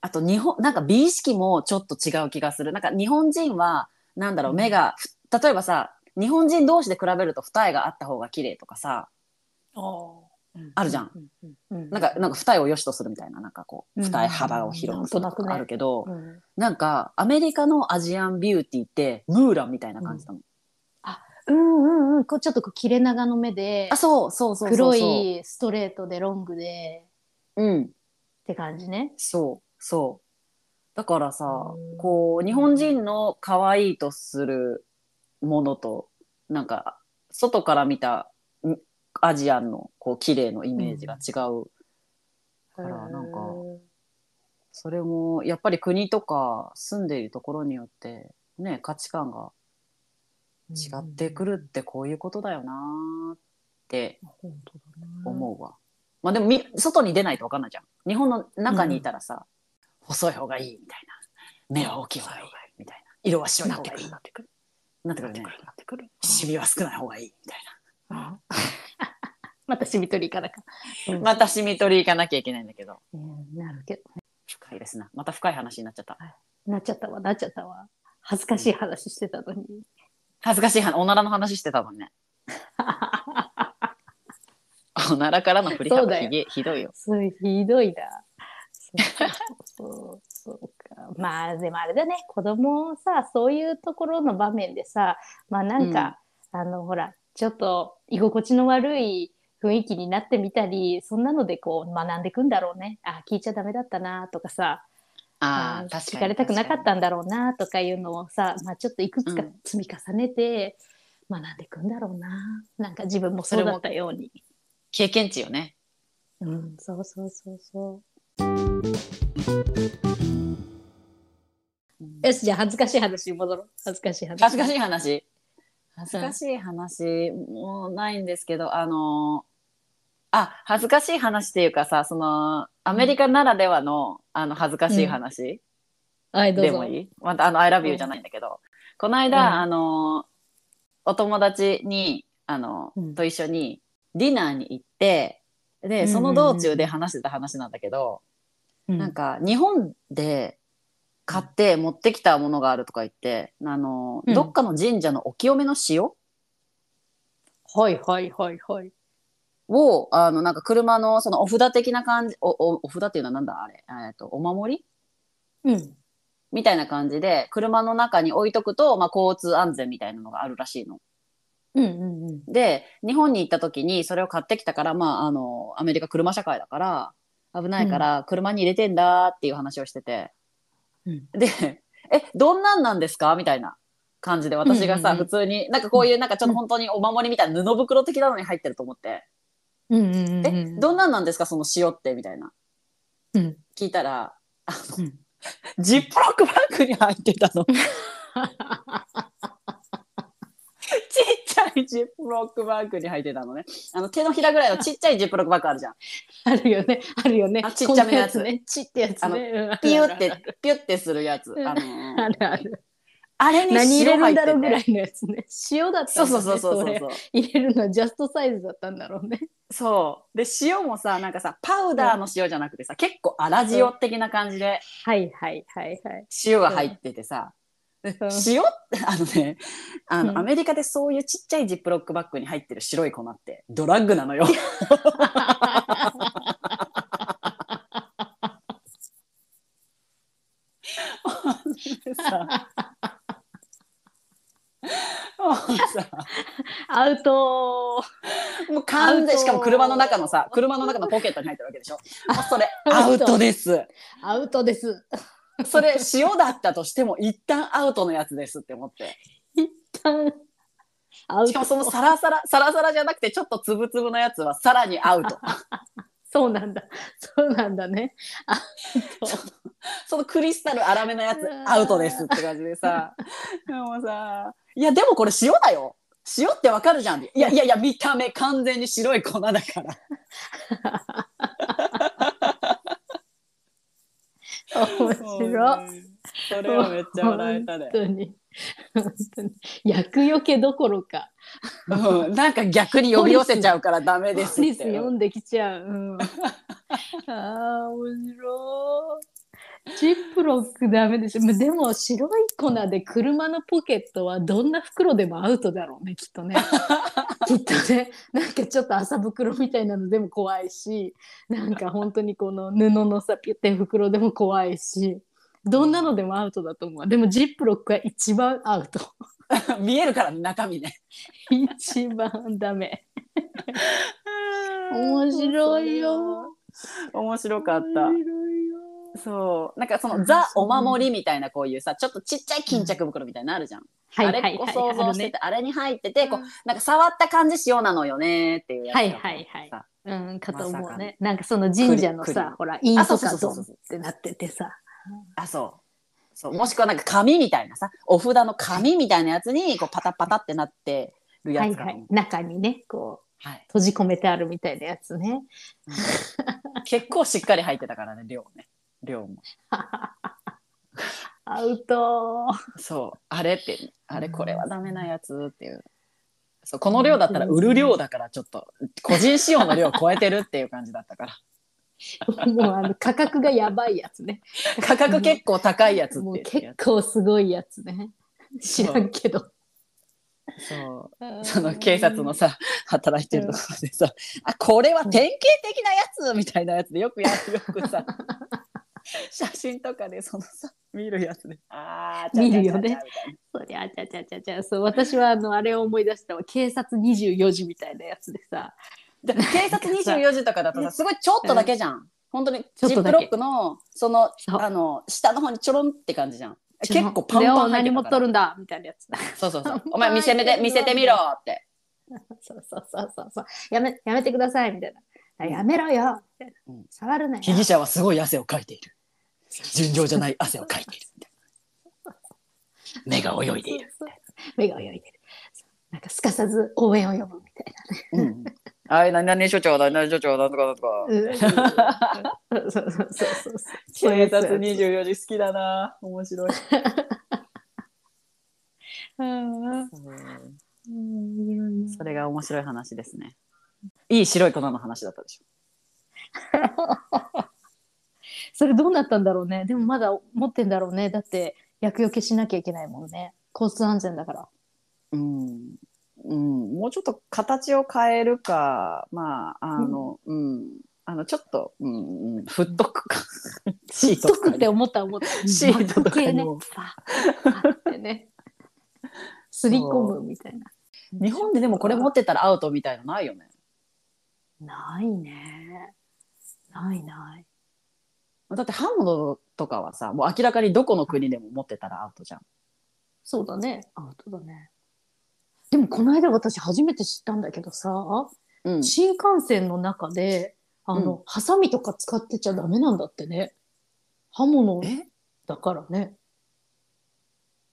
あと日本なんか美意識もちょっと違う気がする。なんか日本人はなんだろううん。目がふ例えばさ日本人同士で比べると二重があった方が綺麗とかさあるじゃん。うんなんかなんか二重を良しとするみたいななんかこううん。二重幅を広くとかあるけど、うん。なんかアメリカのアジアンビューティーってムーランみたいな感じだもん。うんうんうん。こうちょっとこう切れ長の目であそうそうそうそうそう。黒いストレートでロングでうんって感じね。そうそう。だからさうんこう日本人の可愛いとするものとなんか外から見たんアジアンのこう綺麗のイメージが違う。からなんかそれもやっぱり国とか住んでいるところによってね価値観が違ってくるってこういうことだよなーって本当思うわ。まあでもみ外に出ないと分かんないじゃん。日本の中にいたらさ、細い方がいいみたいな。目は大きい方がいいみたいな。色は白い方がいい。なってくる。なってくるね。なってくる。シミは少ない方がいいみたい [laughs] またしみ取りからか。な。またシミ取り行かなきゃいけないんだけど。うんなるけどね。深いですな。また深い話になっちゃった。なっちゃったわ、なっちゃったわ。恥ずかしい話してたのに。恥ずかしい話、おならの話してたもんね。[laughs] おならからの振り幅ひげひどいよ。それひどいな。そうそうか。まあでもあれだね、子供さ、そういうところの場面でさ、まあなんか、あのほら、ちょっと居心地の悪い雰囲気になってみたり、そんなのでこう学んでいくんだろうね。あ、聞いちゃダメだったなとかさ、あ確かに。聞かれたくなかったんだろうなとかいうのをさ、まあちょっといくつかうん積み重ねて学んでいくんだろうな。なんか自分もそうだったように。経験値よね。うん、そうそうそうそう。よし、じゃあ恥ずかしい話に戻ろう。恥ずかしい話。恥ずかしい話。恥ずかしい話もうないんですけど、あのあ、恥ずかしい話っていうかさ、その、アメリカならではの、あの、恥ずかしい話うぞ。でもいい、また、あの、I love you じゃないんだけど、この間、うんあの、お友達に、あの、うんと一緒にディナーに行って、で、その道中で話してた話なんだけど、うん。なんか日本で買って持ってきたものがあるとか言って、あの、うん。どっかの神社のお清めの塩？はいはいはいはい。を、あの、なんか車のそのお札的な感じ、お、お、お札っていうのはなんだあれ、えっと、お守り？うん。みたいな感じで、車の中に置いとくと、まあ、交通安全みたいなのがあるらしいの。うんうんうん。で、日本に行った時にそれを買ってきたから、まあ、あの、アメリカ車社会だから、危ないから車に入れてんだっていう話をしてて、うんで、え、どんなんなんですか？みたいな感じで私がさ、うんうんうん普通に、なんかこういうなんかちょっと本当にお守りみたいな布袋的なのに入ってると思って、うんうんうんうん。え、どんなんなんですか？その塩ってみたいな。うん。聞いたら、あの、うんジップロックバッグに入ってたの。ち [laughs] いジップロックバッグに入ってたのね。あの手のひらぐらいのちっちゃいジップロックバッグあるじゃん。あるよね。あるよね。あちっちゃめのやつね。ちってやつね。うんピュって、ピュってするやつ。ああのるある。あれに何入れるん。だろうぐらいのやつね。塩だったんだねそうそうそうそうそう。入れるのはジャストサイズだったんだろうね。そう。で、塩もさ、なんかさ、パウダーの塩じゃなくてさ、結構粗塩的な感じではいはいはいはい。塩が入っててさ、塩って、あのね、あの、うん。アメリカでそういうちっちゃいジップロックバッグに入ってる白い粉ってドラッグなのよ。[laughs] アウトもう完全しかも車の中のさ車の中のポケットに入ってるわけでしょ。も [laughs] うそれ。アウトです。アウトです。[laughs] それ塩だったとしても一旦アウトのやつですって思って一旦アウト。しかもそのサラサラサラサラじゃなくてちょっとつぶつぶのやつはさらにアウト [laughs] そうなんだ。そうなんだね。アウト。[laughs] そのクリスタル粗めのやつうんアウトですって感じでさでもさいやでもこれ塩だよ塩ってわかるじゃんいやいやいや見た目完全に白い粉だから面白い。それはめっちゃ笑えたね本当に。本当に。厄除けどころか。うんなんか逆に呼び寄せちゃうからダメですポリスって読んできちゃう。うん、ああ、面白い。ジップロックダメでしょ。までも白い粉で車のポケットはどんな袋でもアウトだろうね、[laughs] きっとね。きっとね、なんかちょっと麻袋みたいなのでも怖いし、なんか本当にこの布のさ、ピュッて袋でも怖いし、どんなのでもアウトだと思う。でもジップロックは一番アウト。[laughs] 見えるからね中身ね。一番ダメ。[laughs] 面白いよ。面白かった。そう。なんかそのザお守りみたいなこういうさ、ちょっとちっちゃい巾着袋みたいなのあるじゃん。はいあ。れを想像してて、あれに入ってて、こううん、なんか触った感じ塩なのよねっていうやつ。はいはいはいさうん、かと思うね。なんかその神社のさ、ほら、インとそうそうかドンってなっててさ。あ、そう。そう。もしくはなんか紙みたいなさ、お札の紙みたいなやつに、こうパタパタってなってるやつかなはいはい。中にね、こう、はい閉じ込めてあるみたいなやつね。結構しっかり入ってたからね、量ね。量も。[laughs] アウトそう。あれって、あれこれはダメなやつっていう。そうこの量だったら売る量だからちょっと個人仕様の量を超えてるっていう感じだったから [laughs] もうあの価格がやばいやつね。価格結構高いやつって結構すごいやつね。知らんけど。そうその警察のさ働いてるところでさ、あこれは典型的なやつみたいなやつでよくやるよくさ [laughs] 写真とかでそのさ見るやつであー見るよね。そりゃちゃちゃちゃちゃ。そう私はあのあれを思い出したわ。警察24時みたいなやつでさ。警察24時とかだとさすごいちょっとだけじゃん、本当にジップロックのそのあの下の方にちょろんって感じじゃん。結構パンパン何持っとるんだみたいなやつだ。そうそうそう。[laughs] お前見せめて見せてみろって。そうそうそうそうそう。やめやめてくださいみたいな。やめろよ。うん。触るなよ。被疑者はすごい汗をかいている [laughs] 尋常じゃない汗をかいているみたいな。目が泳いでいるそうそう目が泳いでるなんかすかさず応援を呼ぶみたいうん。あい、何々所長だ、何々所長だ、とかだとか。な、うん、そうそうそうそう。そう警察24時好きだな。面白い。うん。うん。それが面白い話ですね。いい白い粉の話だったでしそれどうなったんだろうね。でもまだ持ってんだろうね。だって厄除けしなきゃいけないもんね。交通安全だから。ょ。うん。うん、もうちょっと形を変えるか、まあ、あの、うん、あの、ちょっと、うん、うん、振っとくか。シート太くって思った思った。シートとかに。系ね。ってね。すり込むみたいな。日本ででもこれ持ってたらアウトみたいのないよね。ないね。ないないだって刃物とかはさ、もう明らかにどこの国でも持ってたらアウトじゃん。そうだねアウトだねでもこの間私初めて知ったんだけどさうん。新幹線の中であの、うんハサミとか使ってちゃダメなんだってね刃物え？だからね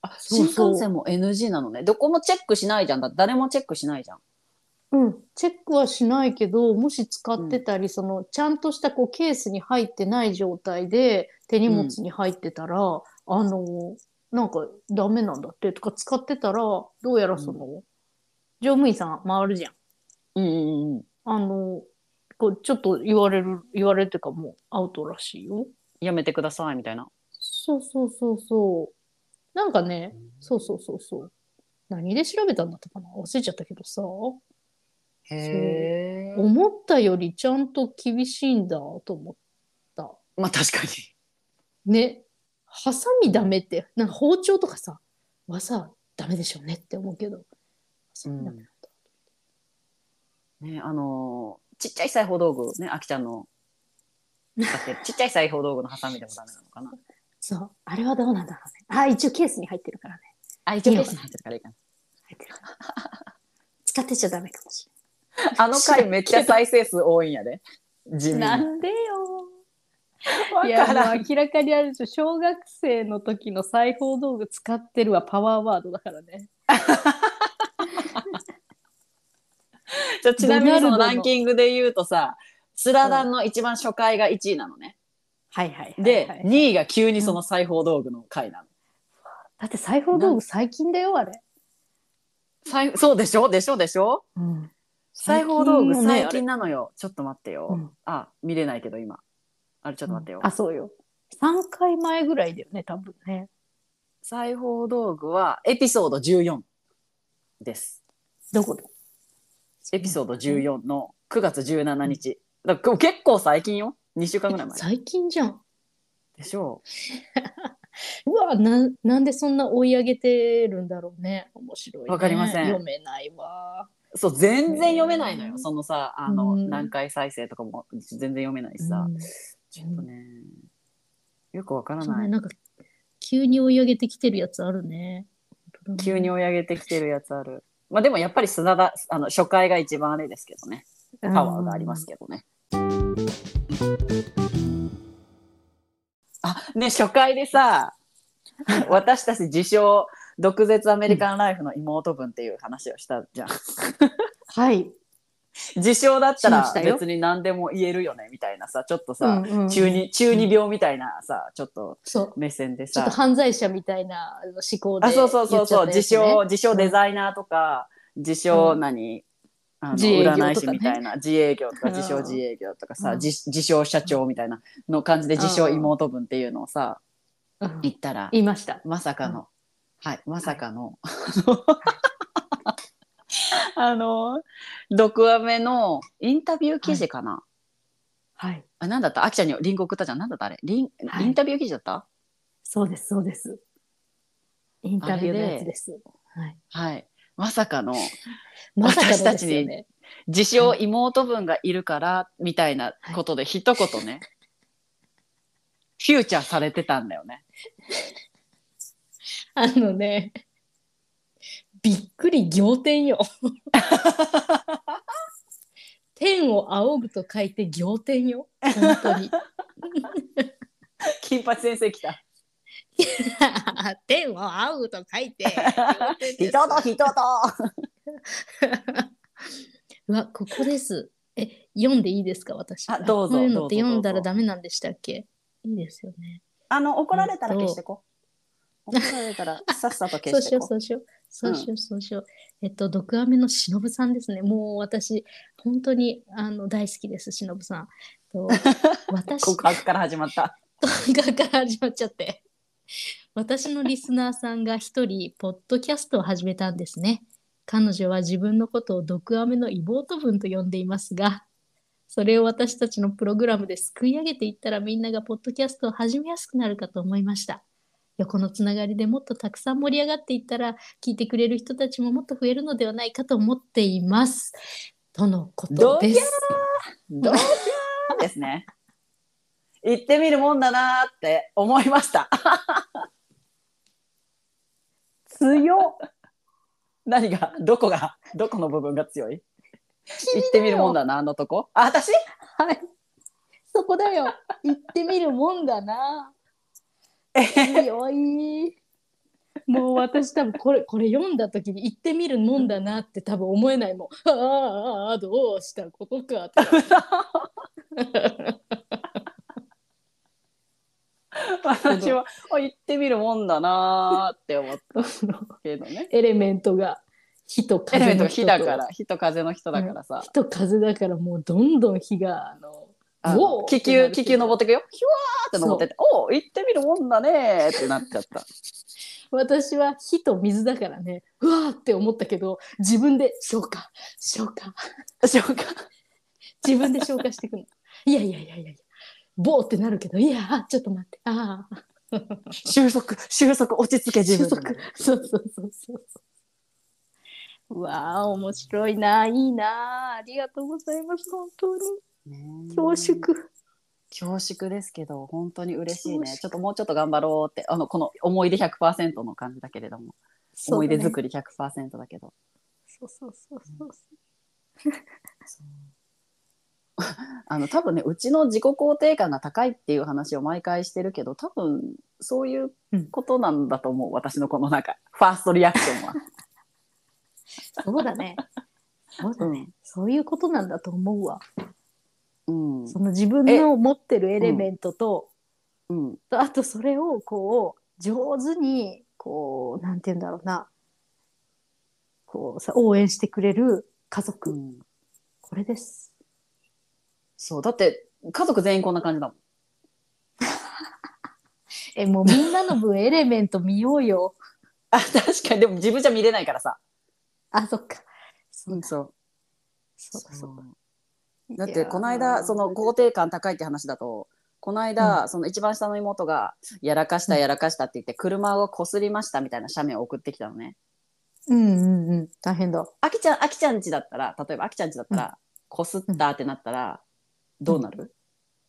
あ新そうそう幹線も NG なのね。どこもチェックしないじゃん。だって誰もチェックしないじゃん。うん、チェックはしないけどもし使ってたり、そのちゃんとしたこうケースに入ってない状態で手荷物に入ってたら、あのなんかダメなんだってとか使ってたらどうやらその、乗務員さん回るじゃん。うんうんうん。あのこうちょっと言われる言われてかもうアウトらしいよ。やめてくださいみたいな。そうそうそうそう。なんかね、そうそうそうそう。何で調べたんだったかな？忘れちゃったけどさ。へえ。思ったよりちゃんと厳しいんだと思った。まあ確かに。ね。ハサミダメって、なんか包丁とかさ、はさ、ダメでしょうねって思うけど。ハサミダメなんだ。ね、あのーちっちゃい裁縫道具ね、あきちゃんの。だって [laughs] ちっちゃい裁縫道具のハサミでもダメなのかな。そう。あれはどうなんだろうね。あ、一応ケースに入ってるからね。あ、一応ケースに入ってるからいいか入ってるから。使ってちゃダメかもしな。あの回めっちゃ再生数多いんやで。地味れない。に。なんでよ。わいや、もからん。う明らかにあるでしょ。小学生の時の裁縫道具使ってるはパワーワードだからね。じゃあちなみにそのランキングで言うとさ、スラダンの一番初回が1位なのね。はいはいはい、はい。で、2位が急にその裁縫道具の回なの。だって裁縫道具最近だよ、あれ。裁そうでしょ？でしょ？でしょ？うん。裁縫道具最近なのよ。ちょっと待ってよ。うんあ、見れないけど今。あれちょっと待ってよ。あ、そうよ。3回前ぐらいだよね多分ね裁縫道具はエピソード14です。どこでエピソード14の9月17日。だから結構最近よ。2週間ぐらい前。最近じゃんでしょう [laughs] わななんでそんな追い上げてるんだろうね面白い、ね、わかりません読めないわう。そう、全然読めないのよ。そのさ、あの、うん何回再生とかも全然読めないしさ。うんちょっとね、よくわからない。ねなんか急に追い上げてきてるやつあるね急に追い上げてきてるやつある。まあでもやっぱり砂田、あの、初回が一番あれですけどね。パワーがありますけどね。あ、ね、初回でさ、[laughs] 私たち自称、毒舌アメリカンライフの妹分っていう話をしたじゃん。はい、自称だったら別に何でも言えるよねみたいなさ、ちょっとさ、うんうん中二、中二病みたいなさ、ちょっと目線でさ。ちょっと、犯罪者みたいな思考であ、そうそうそうそう、自称、自称デザイナーとか、自称何、あの占い師みたいな、自営業とか、うん。自称自営業とかさ、うん。自自称社長みたいなの感じで、自称妹分っていうのをさ、うん。言ったら、言いました。まさかの、はい、まさかの、[laughs] あの、毒アメのインタビュー記事かな、はい。あ、なんだった？あきちゃんにリンク送ったじゃん。なんだった？あれ？リン、はい。インタビュー記事だった？そうですそうです。インタビューのやつです。はい。はい。まさかの、[laughs] まさかの私たちに自称妹分がいるから、みたいなことで一言ね、フューチャーされてたんだよね。[laughs] あのねびっくり仰天よ。天を仰ぐと書いて仰天よ。本当に。金八先生来た。天を仰ぐと書いて [laughs] 人と人と。うわここです。え読んでいいですか私。あどうぞこういうのって読んだらダメなんでしたっけ？いいですよね。あの、怒られたら消してこ。怒られたらさっさと消 [laughs] そうしてようしこ。そうしようそうしようそうしよう、えっと毒アメのしのぶさんですね。もう私本当にあの大好きですしのぶさんと [laughs] 私告白から始まった。がから始まっちゃって。私のリスナーさんが一人ポッドキャストを始めたんですね。彼女は自分のことを毒アメの妹分と呼んでいますがそれを私たちのプログラムですくい上げていったらみんながポッドキャストを始めやすくなるかと思いました横のつながりでもっとたくさん盛り上がっていったら聞いてくれる人たちももっと増えるのではないかと思っていますとのことですどうやーですね。[laughs] 行ってみるもんだなーって思いました。[laughs] 強っ何が？どこが？どこの部分が強い？行ってみるもんだな、あのとこ。あ、私？はい。そこだよ。行ってみるもんだな。え強い。もう私多分これこれ読んだ時に行ってみるもんだなって多分思えないもん。ああああどうしたことかって。[laughs] 私はあ行ってみるもんだなーって思ったけどね。[laughs] エレメントが火とエレメント火だから、火と風の人だからさ。火と風だからもうどんどん火があの気球、気球登ってくよ。ヒュワーって登ってて、おお行ってみるもんだねーってなっちゃった。[laughs] 私は火と水だからねうわーって思ったけど自分で消化消化しょうか。自分で消化していくの。いやいやいやいやいや、ボーってなるけど、いや、あちょっと待って、ああ、収束、収束、落ち着け自収分束。そうそうそうそう。うわあ、面白いな、いいな、ありがとうございます、本当に。ね恐縮。恐縮ですけど、本当に嬉しいね。ちょっともうちょっと頑張ろうって、あの、この思い出100%の感じだけれども、思い出作り。り100%だけど。そうそうそうそう。あの、多分ね、うちの自己肯定感が高いっていう話を毎回してるけど、多分、そういうことなんだと思う。私のこのなんか、ファーストリアクションは。そうだね。そうだね、うんそういうことなんだと思うわ。うん。その自分の持ってるエレメントと、うん。とあとそれをこう上手にこうなんて言うんだろうなこうさ応援してくれる家族、うん。これですそう。だって、家族全員こんな感じだもん。[laughs] えもうみんなの分エレメント見ようよ。あ確かにでも自分じゃ見れないからさ。あそっか。そうだそうそうだそうだ。だってこの間その肯定感高いって話だとこの間、その一番下の妹が「やらかしたやらかした」って言って車をこすりましたみたいな写メを送ってきたのね。うんうんうん大変だ。あきちゃんあきちゃんちだったら例えばあきちゃんちだったら、こすったってなったらどうなる、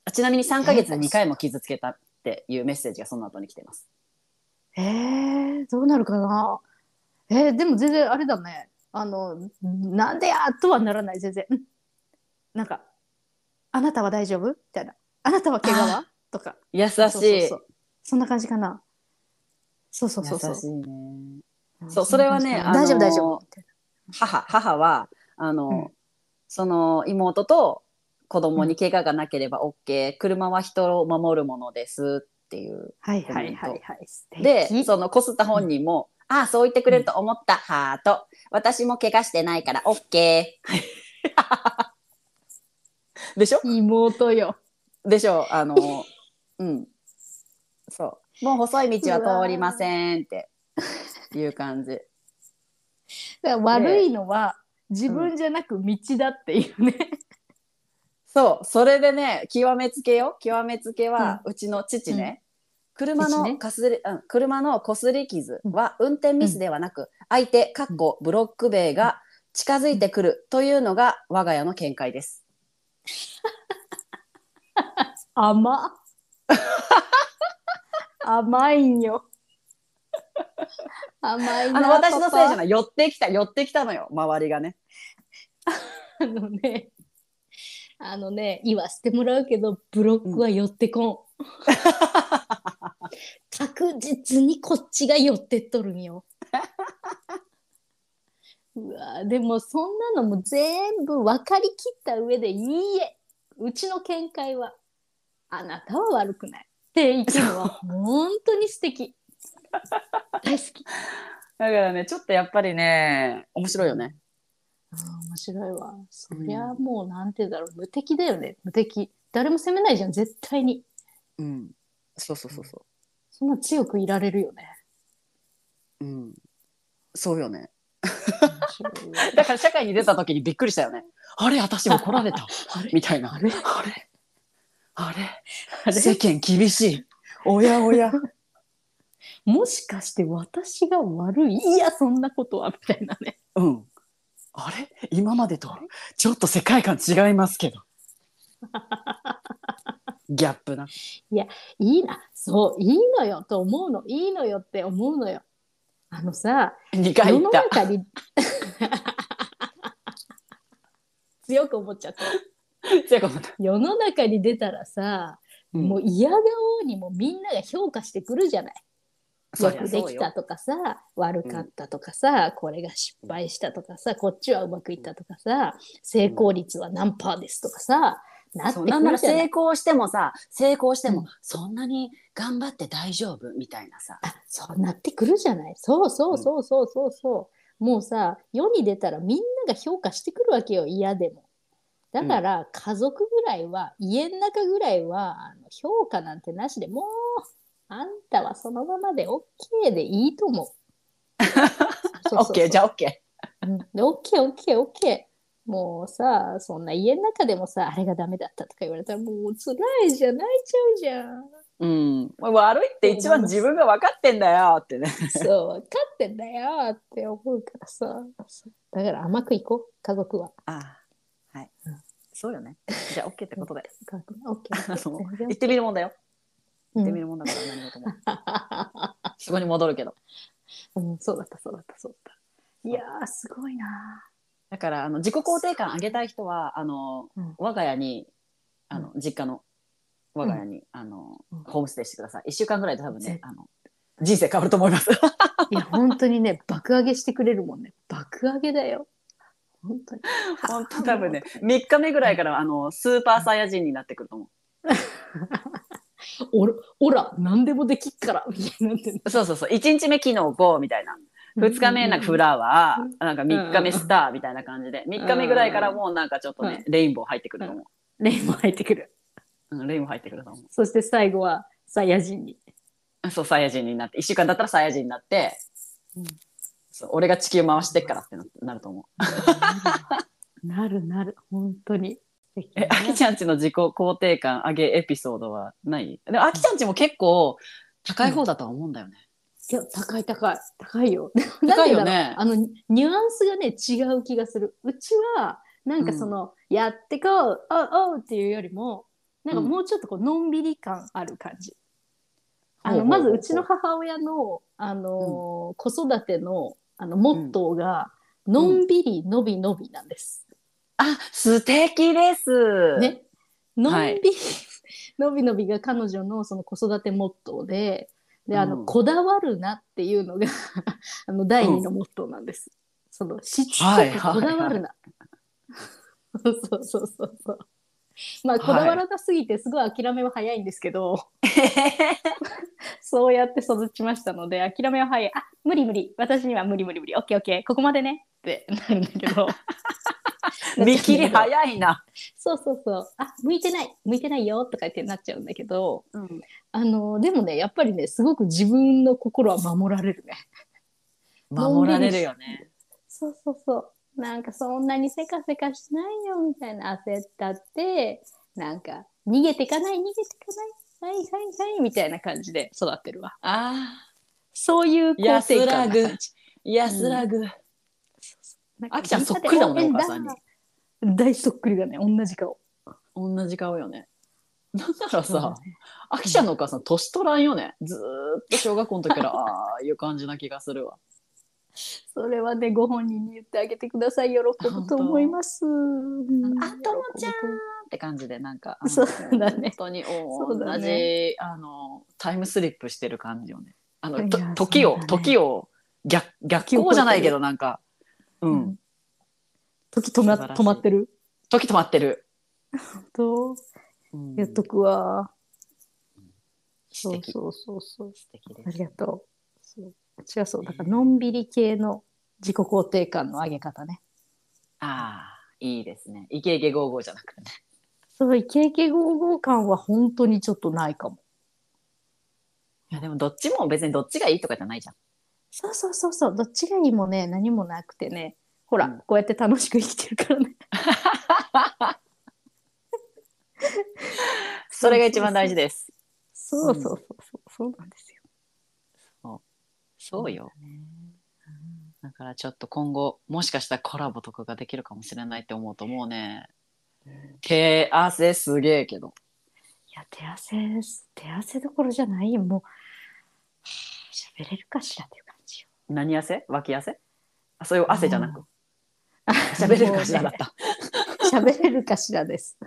あちなみに3ヶ月で2回も傷つけたっていうメッセージがその後に来てます。えー、どうなるかな？えー、でも全然あれだね。あのなんでやとはならない全然。うんなんかあなたは大丈夫？みたいな。あなたは怪我は？とか。優しいそんな感じかな。そうそうそうそう優し。いね。そうそれはね大丈夫あのー大丈夫。母母はあの、うんその妹と子供に怪我がなければ OK、車は人を守るものですっていうはいはいはいはい。でそのこすった本人も、ああそう言ってくれると思った、ハート私も怪我してないから OK [laughs] でしょ？妹よ。でしょ？あのうん。そう。もう細い道は通りませんって。いう感じ。だから悪いのは自分じゃなく道だっていうね。そう、それでね、極めつけよ。極めつけは、うちの父ね、車父ね。のかすり、うん、車のこすり傷は運転ミスではなく、相手、かっこブロック塀が近づいてくるというのが我が家の見解です。甘甘いんよ。甘いなあの、私のせいじゃい。ない。寄ってきた、寄ってきたのよ、周りがね。あのね、あのね、言わせてもらうけど、ブロックは寄ってこん。確実にこっちが寄ってっとるんよ。[laughs] うわでもそんなのも全部分かりきった上でいいえ。うちの見解は。あなたは悪くない。って言うのは本当に素敵。大好き。だからね、ちょっとやっぱりね、面白いよね。面白いわ。そりゃもうなんて言うんだろう。無敵だよね。無敵。誰も責めないじゃん絶対に。うん。そうそうそうそそんな強くいられるよね。う。うん。そうよね。[laughs] だから社会に出た時にびっくりしたよね。あれ、私も来られた。[laughs] みたいな。あれ？あれ？あれ？あれ？世間厳しい。おやおや。もしかして私が悪い？いやそんなことはみたいなねうん。あれ？今までとちょっと世界観違いますけど。[laughs] ギャップな。いいなそういいのよと思うのいいのよって思うのよあのさ2回世の言った。中に [laughs] 強く思っちゃった。強く思った。世の中に出たらさ、うん。もう嫌顔にもみんなが評価してくるじゃない。よくできたとかさ悪かったとかさ、これが失敗したとかさこっちはうまくいったとかさ成功率は何パーですとかさなってんならるじゃない。成功してもさ成功しても、うん。そんなに頑張って大丈夫みたいなさ。あそうなってくるじゃない。そうそうそうそうそうそう、もうさ世に出たらみんなが評価してくるわけよ嫌でも。だから、家族ぐらいは家の中ぐらいはあの評価なんてなしでもうあんたはそのままで OK でいいと思う。[laughs] OK じゃあ OK うん。で OKOKOK もうさそんな家の中でもさあれがダメだったとか言われたらもう辛いじゃん泣いちゃうじゃん。うん。悪いって一番自分が分かってんだよってね。そう分かってんだよって思うからさ。だから甘くいこう家族は。あはい、うんそうよね。じゃあ OK ってことで。家族 OK [laughs] あの全然言ってみるもんだよ。うん。言ってみるもんだから何事も、[laughs] そこに戻るけど。うん、そうだったそうだったそうだった。いやーすごいなだからあの自己肯定感上げたい人はあの、うん。我が家にあの、実家の我が家に、あのうん。ホームステイしてください。1週間ぐらいで多分ねぜあの人生変わると思います。[laughs] いや本当にね爆上げしてくれるもんね。爆上げだよ。本当に。本当多分ね [laughs] 3日目ぐらいからあのスーパーサイヤ人になってくると思 [laughs] おらおら何でもできっからみたいになそうそうそう。1日目昨日 GO みたいな2日目なんかフラワうん。ーなんか3日目スターみたいな感じで3日目ぐらいからもうなんかちょっとねレインボー入ってくると思レイも入ってくる。う、うん、レインボー入ってくると思う。そして最後はサイヤ人に。そうサイヤ人になって1週間だったらサイヤ人になって、うん。そう俺が地球回してっからってななると思う。なるなる本当に。[laughs] えね、あきちゃんちの自己肯定感上げエピソードはない？でもあきちゃんちも結構高い方だとは思うんだよね。いや高い高い。高いよ。[laughs] 高いよね。あのニュアンスがね違う気がする。うちはなんかその、やってこうおうおうっていうよりもなんかもうちょっとこうのんびり感ある感じ、あのまずうちの母親の、あのー子育てのあのモットーが、のんびりのびのびなんです。あ素敵です。ね。のんはいびり、[laughs] のびのびが彼女のその子育てモットーで、で、あの、うんこだわるなっていうのが [laughs] あの第二のモットーなんです。そのしつこはいはいくこだわるな。[laughs] そうそうそうそう。まあ、こだわらなすぎてすごい諦めは早いんですけど、[laughs] そうやって育ちましたので、諦めは早い。あ、無理無理。私には無理無理無理。オッケーオッケー。ここまでね。ってなるんだけど。[laughs] 見切り早いな。そうそうそう。あ、向いてない。向いてないよ。とか言ってなっちゃうんだけど、うん、あの、でもね、やっぱりね、すごく自分の心は守られるね。[laughs] 守られるよね。そうそうそう。なんかそんなにせかせかしないよみたいな焦ったって、なんか逃げてかない、逃げてかない、はいはいはいみたいな感じで育ってるわ。あそういうあ、安らぐ。安らぐ。あきちゃんそっくりだもんねお母さんに大そっくりだね、同じ顔。同じ顔よね。[laughs] なんならさあきちゃんのお母さん年取らんよね。ずーっと小学校の時から [laughs] ああいう感じな気がするわ。それはね、ご本人に言ってあげてください。喜ぶと思います。うんあともちゃんって感じでなんかそうだね本当に同じ、ねあのタイムスリップしてる感じよね。あの時を、時を逆逆行じゃないけどなんかう、うんん時止ま止まってる？時止まってる。とうん言っとくわ。そうそうそうそう。素敵です。ありがとううちはそう、だからのんびり系の自己肯定感の上げ方ね。ああいいですね。イケイケゴーゴーじゃなくてね。そう、イケイケゴーゴー感は本当にちょっとないかも。いやでもどっちも別にどっちがいいとかじゃないじゃん。そうそうそうそう、どっちがいいもね、何もなくてね。ほら、うんこうやって楽しく生きてるからね。[laughs] それが一番大事です。そうそうそうそう、そうなんですよ。そうよ。ね。だからちょっと今後もしかしたらコラボとかができるかもしれないって思うともうね手汗すげえけどいや、手汗、手汗どころじゃないよ。もう、はあ喋れるかしらっていう感じよ。何汗？脇汗？あそういう汗じゃなくあ [laughs] 喋れるかしらだった。[laughs] 喋れるかしらです。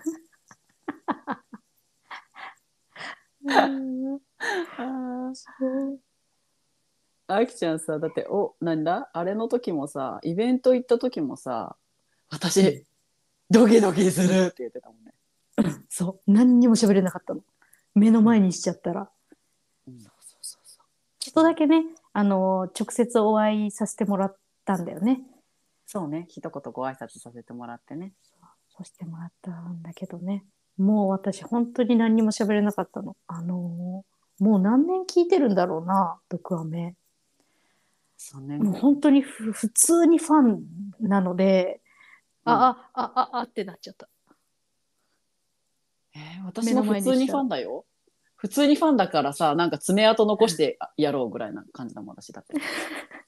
あきちゃんさだっておなんだ？あれの時もさイベント行った時もさ私ドキドキするって言ってたもんね。そう、何にも喋れなかったの。目の前にしちゃったら。うんちょっとだけね、あの、直接お会いさせてもらったんだよね。そうね一言ご挨拶させてもらってね。そうしてもらったんだけどね。もう私、本当に何にも喋れなかったの。あのもう何年聞いてるんだろうな、毒アメ。そうねもう本当にふ普通にファンなので、うんあ、あ、あ、あ、あってなっちゃった。えー私も普通にファンだよ。普通にファンだからさなんか爪痕残してやろうぐらいな感じだもん私だって。[laughs]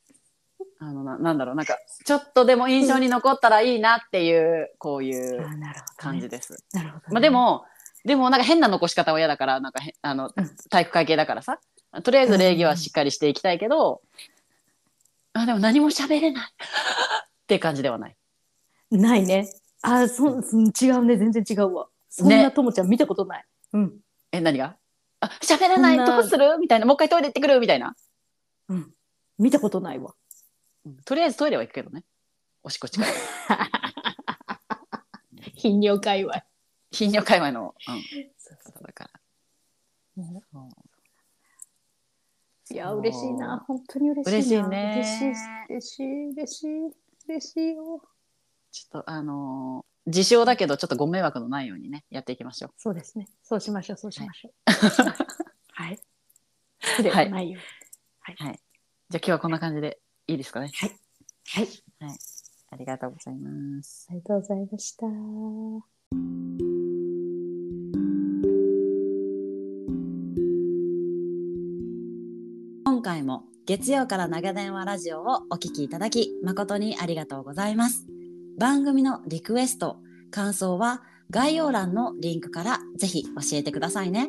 あのななんだろうなんかちょっとでも印象に残ったらいいなっていうこういう。感じです。なるほど、ね。まあで、もでもなんか変な残し方は嫌だからなんかへあのうん体育会系だからさとりあえず礼儀はしっかりしていきたいけど、あでも何も喋れないって感じではない。ないね。あ、そ、うん違うね。全然違うわ。そんなともちゃん見たことない。うん。え何が？あ喋れないどうする？みたいなもう一回トイレ行ってくる？みたいな、うん。見たことないわ。うんとりあえずトイレは行くけどねおしっこ近い [laughs] 頻尿界隈。頻尿界隈の、うん、方だから。そういや、嬉しいな。本当に嬉しいな。嬉しいね嬉しい、嬉しい、嬉しい、嬉しいよ。ちょっとあのー自称だけどちょっとご迷惑のないようにねやっていきましょう。そうですね。そうしましょう、そうしましょう。はい。失礼のないよはい。じゃあ今日はこんな感じでいいですかね？うに。はい。ありがとうございます。ありがとうございました。今回も月曜から長電話ラジオをお聞きいただき誠にありがとうございます。番組のリクエスト、感想は概要欄のリンクからぜひ教えてくださいね。